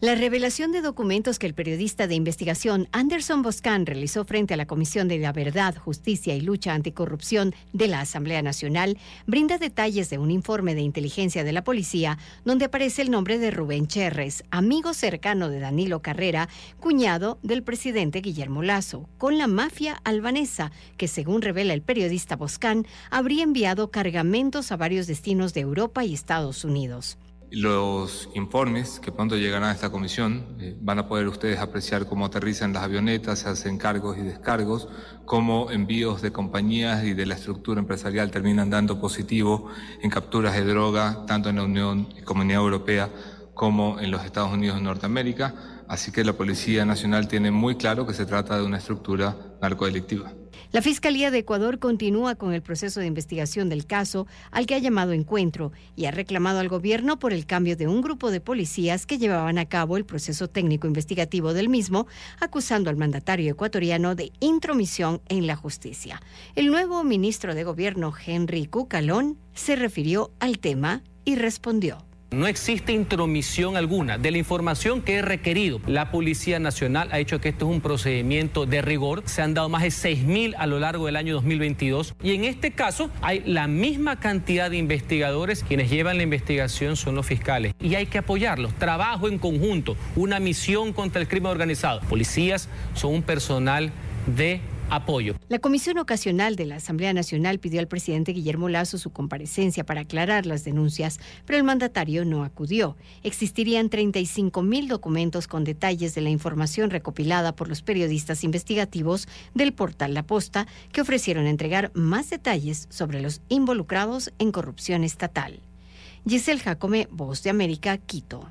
La revelación de documentos que el periodista de investigación Anderson Boscan realizó frente a la Comisión de la Verdad, Justicia y Lucha Anticorrupción de la Asamblea Nacional brinda detalles de un informe de inteligencia de la policía donde aparece el nombre de Rubén Cherres, amigo cercano de Danilo Carrera, cuñado del presidente Guillermo Lazo, con la mafia albanesa que, según revela el periodista Boscan, habría enviado cargamentos a varios destinos de Europa y Estados Unidos. Los informes que pronto llegarán a esta comisión eh, van a poder ustedes apreciar cómo aterrizan las avionetas, se hacen cargos y descargos, cómo envíos de compañías y de la estructura empresarial terminan dando positivo en capturas de droga, tanto en la Unión Comunidad Europea como en los Estados Unidos de Norteamérica. Así que la Policía Nacional tiene muy claro que se trata de una estructura narcodelictiva. La Fiscalía de Ecuador continúa con el proceso de investigación del caso al que ha llamado encuentro y ha reclamado al gobierno por el cambio de un grupo de policías que llevaban a cabo el proceso técnico investigativo del mismo, acusando al mandatario ecuatoriano de intromisión en la justicia. El nuevo ministro de Gobierno, Henry Cucalón, se refirió al tema y respondió. No existe intromisión alguna de la información que he requerido. La Policía Nacional ha dicho que esto es un procedimiento de rigor. Se han dado más de 6.000 a lo largo del año 2022. Y en este caso hay la misma cantidad de investigadores. Quienes llevan la investigación son los fiscales. Y hay que apoyarlos. Trabajo en conjunto. Una misión contra el crimen organizado. Policías son un personal de apoyo. La Comisión Ocasional de la Asamblea Nacional pidió al presidente Guillermo Lazo su comparecencia para aclarar las denuncias, pero el mandatario no acudió. Existirían 35 mil documentos con detalles de la información recopilada por los periodistas investigativos del portal La Posta, que ofrecieron entregar más detalles sobre los involucrados en corrupción estatal. Giselle Jacome, Voz de América, Quito.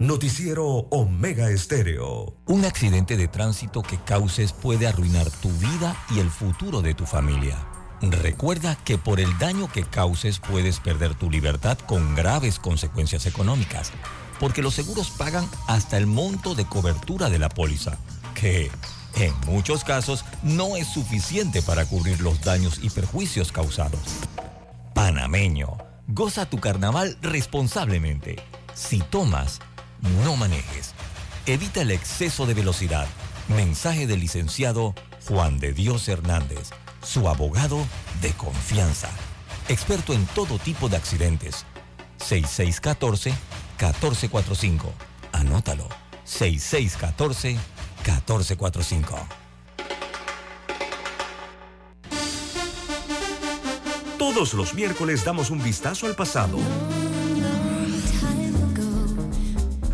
Noticiero Omega Estéreo. Un accidente de tránsito que causes puede arruinar tu vida y el futuro de tu familia. Recuerda que por el daño que causes puedes perder tu libertad con graves consecuencias económicas, porque los seguros pagan hasta el monto de cobertura de la póliza, que en muchos casos no es suficiente para cubrir los daños y perjuicios causados. Panameño, goza tu carnaval responsablemente. Si tomas, no manejes. Evita el exceso de velocidad. Mensaje del licenciado Juan de Dios Hernández, su abogado de confianza. Experto en todo tipo de accidentes. 6614-1445. Anótalo. 6614-1445. Todos los miércoles damos un vistazo al pasado.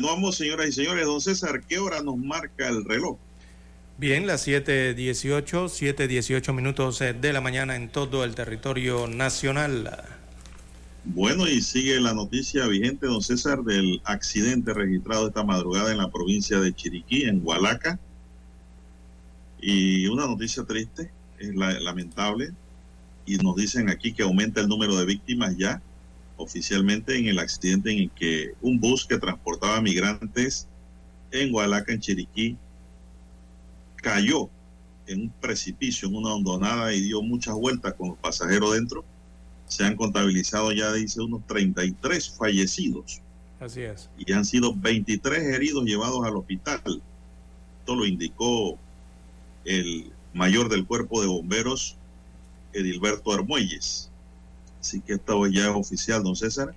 Continuamos, señoras y señores. Don César, ¿qué hora nos marca el reloj? Bien, las 7.18, 7.18 minutos eh, de la mañana en todo el territorio nacional. Bueno, y sigue la noticia vigente, don César, del accidente registrado esta madrugada en la provincia de Chiriquí, en Hualaca. Y una noticia triste, es la- lamentable, y nos dicen aquí que aumenta el número de víctimas ya oficialmente en el accidente en el que un bus que transportaba migrantes en Hualaca, en Chiriquí, cayó en un precipicio, en una hondonada y dio muchas vueltas con los pasajeros dentro. Se han contabilizado ya, dice, unos 33 fallecidos Así es. y han sido 23 heridos llevados al hospital. Esto lo indicó el mayor del cuerpo de bomberos, Edilberto Armuelles. Así que esto ya es oficial, don César.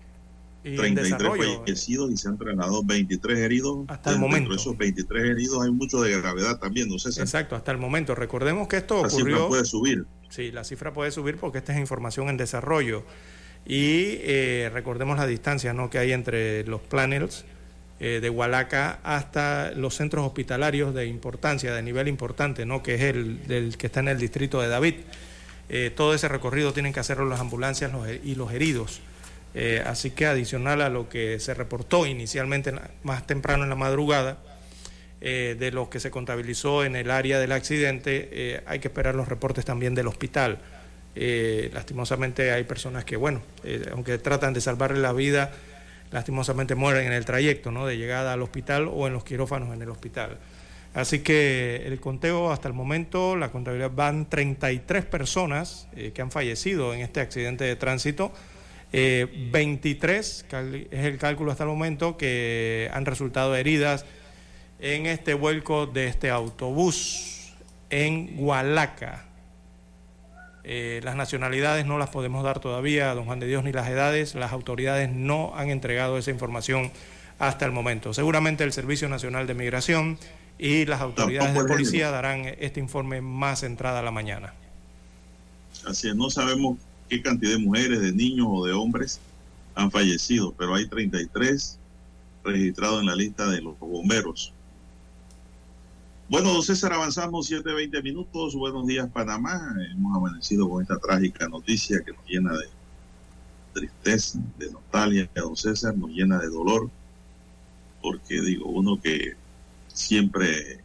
Y en 33 desarrollo, fallecidos y se han trasladado 23 heridos. Hasta el momento. de esos 23 heridos hay mucho de gravedad también, don César. Exacto, hasta el momento. Recordemos que esto La cifra ocurrió. puede subir. Sí, la cifra puede subir porque esta es información en desarrollo. Y eh, recordemos la distancia ¿no? que hay entre los planners eh, de Hualaca hasta los centros hospitalarios de importancia, de nivel importante, ¿no? que es el del que está en el distrito de David. Eh, todo ese recorrido tienen que hacerlo las ambulancias los y los heridos. Eh, así que adicional a lo que se reportó inicialmente más temprano en la madrugada, eh, de lo que se contabilizó en el área del accidente, eh, hay que esperar los reportes también del hospital. Lastimosamente hay personas que, bueno, aunque tratan de salvarle la vida, lastimosamente mueren en el trayecto, ¿no? De llegada al hospital o en los quirófanos en el hospital. Así que el conteo hasta el momento, la contabilidad van 33 personas eh, que han fallecido en este accidente de tránsito. Eh, 23 cal- es el cálculo hasta el momento que han resultado heridas en este vuelco de este autobús en Hualaca. Eh, las nacionalidades no las podemos dar todavía, don Juan de Dios, ni las edades. Las autoridades no han entregado esa información hasta el momento. Seguramente el Servicio Nacional de Migración y las autoridades de policía darán este informe más centrada a la mañana. Así es, no sabemos qué cantidad de mujeres, de niños o de hombres han fallecido, pero hay 33 registrados en la lista de los bomberos. Bueno, don César, avanzamos 7-20 minutos. Buenos días, Panamá. Hemos amanecido con esta trágica noticia que nos llena de tristeza, de nostalgia, don César, nos llena de dolor. porque digo, uno que siempre eh,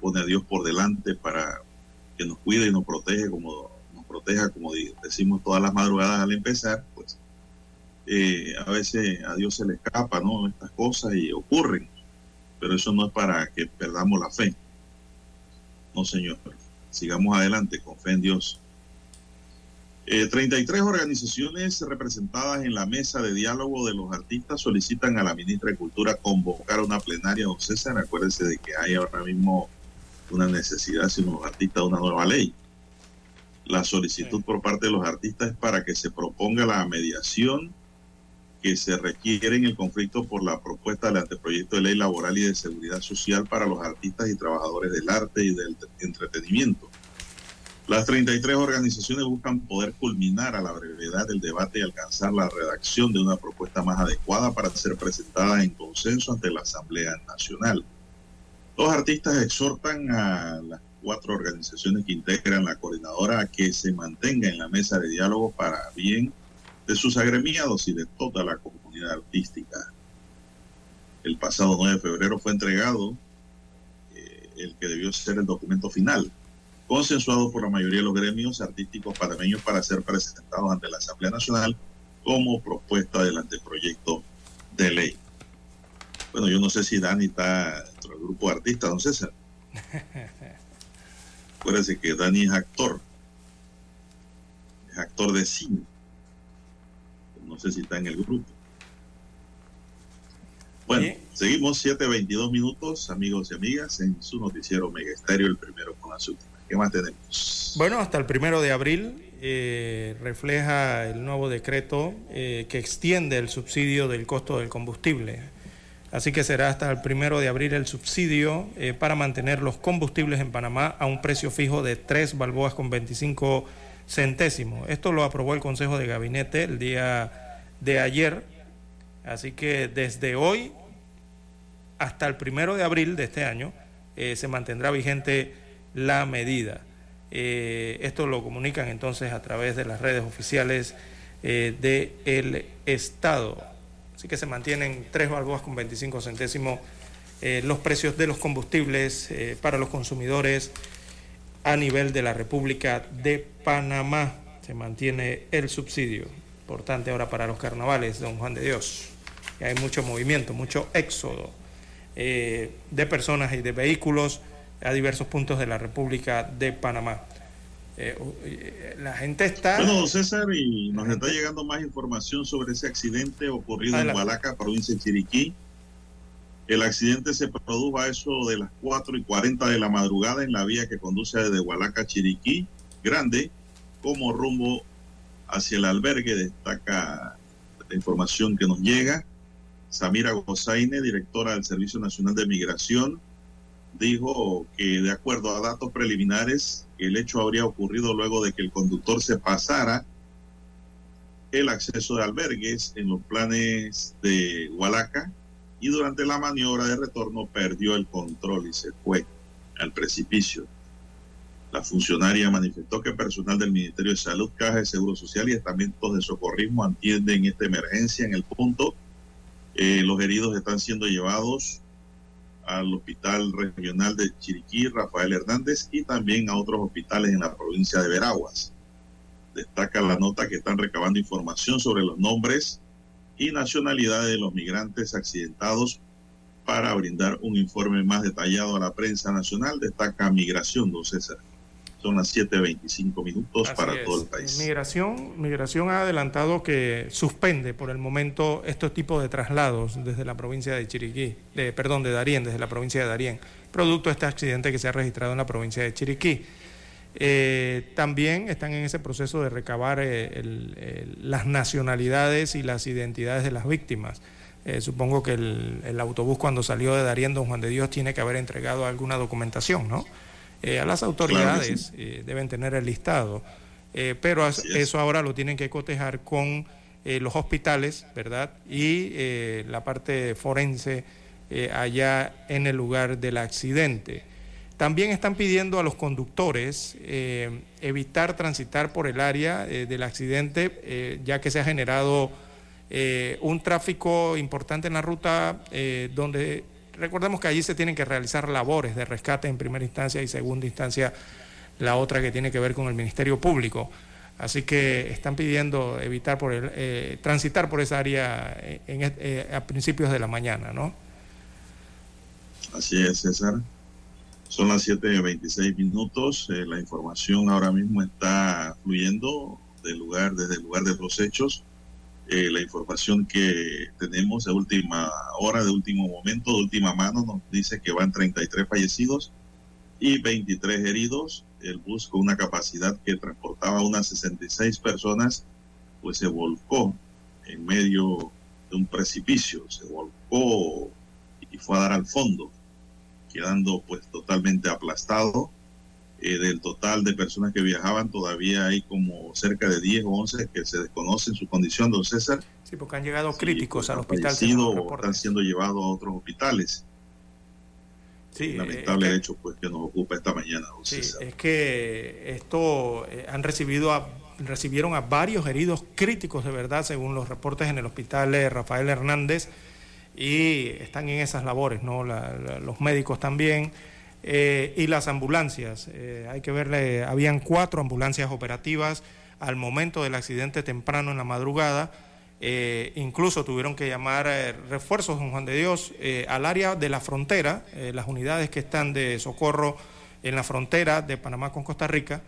pone a Dios por delante para que nos cuide y nos protege como nos proteja, como decimos todas las madrugadas al empezar, pues eh, a veces a Dios se le escapa, ¿no? Estas cosas y ocurren, pero eso no es para que perdamos la fe. No, señor. Sigamos adelante con fe en Dios. Eh, 33 organizaciones representadas en la mesa de diálogo de los artistas solicitan a la ministra de Cultura convocar una plenaria, don César. Acuérdense de que hay ahora mismo una necesidad, si los artistas, de una nueva ley. La solicitud por parte de los artistas es para que se proponga la mediación que se requiere en el conflicto por la propuesta del anteproyecto de ley laboral y de seguridad social para los artistas y trabajadores del arte y del entretenimiento. Las 33 organizaciones buscan poder culminar a la brevedad del debate y alcanzar la redacción de una propuesta más adecuada para ser presentada en consenso ante la Asamblea Nacional. Los artistas exhortan a las cuatro organizaciones que integran la coordinadora a que se mantenga en la mesa de diálogo para bien de sus agremiados y de toda la comunidad artística. El pasado 9 de febrero fue entregado eh, el que debió ser el documento final, consensuado por la mayoría de los gremios artísticos panameños para ser presentados ante la Asamblea Nacional como propuesta del anteproyecto de ley. Bueno, yo no sé si Dani está dentro del grupo de artistas, don César. Acuérdense que Dani es actor, es actor de cine. No sé si está en el grupo. Bueno, seguimos 7.22 minutos, amigos y amigas, en su noticiero Mega Estéreo, el primero con las últimas. ¿Qué más tenemos? Bueno, hasta el primero de abril eh, refleja el nuevo decreto eh, que extiende el subsidio del costo del combustible. Así que será hasta el primero de abril el subsidio eh, para mantener los combustibles en Panamá a un precio fijo de 3 balboas con 25 centésimos. Esto lo aprobó el Consejo de Gabinete el día de ayer. Así que desde hoy hasta el primero de abril de este año se mantendrá vigente la medida. Eh, esto lo comunican entonces a través de las redes oficiales eh, del Estado. Así que se mantienen tres balboas con 25 centésimos eh, los precios de los combustibles para los consumidores a nivel de la República de Panamá. Se mantiene el subsidio. Importante ahora para los carnavales, don Juan de Dios. Y hay mucho movimiento, mucho éxodo de personas y de vehículos a diversos puntos de la República de Panamá. Eh, eh, la gente está... Bueno, don César, y nos está llegando más información sobre ese accidente ocurrido Adelante. en Hualaca, provincia de Chiriquí. El accidente se produjo a eso de las 4 y 40 de la madrugada en la vía que conduce desde Hualaca a Chiriquí, grande, como rumbo hacia el albergue, destaca la información que nos llega. Samira Gozaine, directora del Servicio Nacional de Migración, dijo que de acuerdo a datos preliminares, el hecho habría ocurrido luego de que el conductor se pasara el acceso de albergues en los planes de Hualaca y durante la maniobra de retorno perdió el control y se fue al precipicio. La funcionaria manifestó que personal del Ministerio de Salud, Caja de Seguro Social y estamentos de socorrismo atienden esta emergencia en el punto. Eh, los heridos están siendo llevados al Hospital Regional de Chiriquí, Rafael Hernández, y también a otros hospitales en la provincia de Veraguas. Destaca la nota que están recabando información sobre los nombres y nacionalidades de los migrantes accidentados para brindar un informe más detallado a la prensa nacional. Destaca Migración, don César. Son las 7.25 minutos Así para es. todo el país. Migración, Migración ha adelantado que suspende por el momento estos tipos de traslados desde la provincia de Chiriquí, de, perdón, de Darién, desde la provincia de Darién, producto de este accidente que se ha registrado en la provincia de Chiriquí. Eh, también están en ese proceso de recabar eh, el- las nacionalidades y las identidades de las víctimas. Eh, supongo que el, el autobús cuando salió de Darién, don Juan de Dios, tiene que haber entregado alguna documentación, ¿no? Eh, a las autoridades eh, deben tener el listado, Eh, pero eso ahora lo tienen que cotejar con los hospitales, ¿verdad? Y la parte forense allá en el lugar del accidente. También están pidiendo a los conductores evitar transitar por el área del accidente, ya que se ha generado un tráfico importante en la ruta donde recordemos que allí se tienen que realizar labores de rescate en primera instancia y segunda instancia la otra que tiene que ver con el Ministerio Público. Así que están pidiendo evitar por el, eh, transitar por esa área en, eh, a principios de la mañana, ¿no? Así es, César. Son las 7.26 minutos. Eh, la información ahora mismo está fluyendo del lugar, desde el lugar de los hechos. Eh, la información que tenemos de última hora, de último momento, de última mano, nos dice que van 33 fallecidos y 23 heridos. El bus con una capacidad que transportaba unas 66 personas, pues se volcó en medio de un precipicio, se volcó y fue a dar al fondo, quedando pues totalmente aplastado. Eh, del total de personas que viajaban, todavía hay como cerca de 10 o 11 que se desconocen su condición, don César. Sí, porque han llegado críticos al hospital. o están siendo llevados a otros hospitales. Sí, Lamentable eh, que- hecho pues que nos ocupa esta mañana, don Sí, César. es que esto eh, han recibido a, recibieron a varios heridos críticos de verdad, según los reportes en el hospital eh, Rafael Hernández, y están en esas labores, ¿no? La- la- los médicos también, eh, y las ambulancias. eh, hay que verle, habían cuatro ambulancias operativas al momento del accidente temprano en la madrugada. Eh, incluso tuvieron que llamar refuerzos, don Juan de Dios, al área de la frontera, las unidades que están de socorro en la frontera de Panamá con Costa Rica,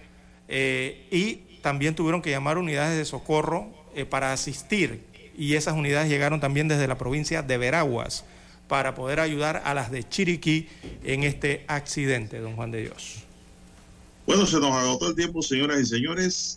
y también tuvieron que llamar unidades de socorro para asistir, y esas unidades llegaron también desde la provincia de Veraguas para poder ayudar a las de Chiriquí en este accidente, don Juan de Dios. Bueno, se nos agotó el tiempo, señoras y señores.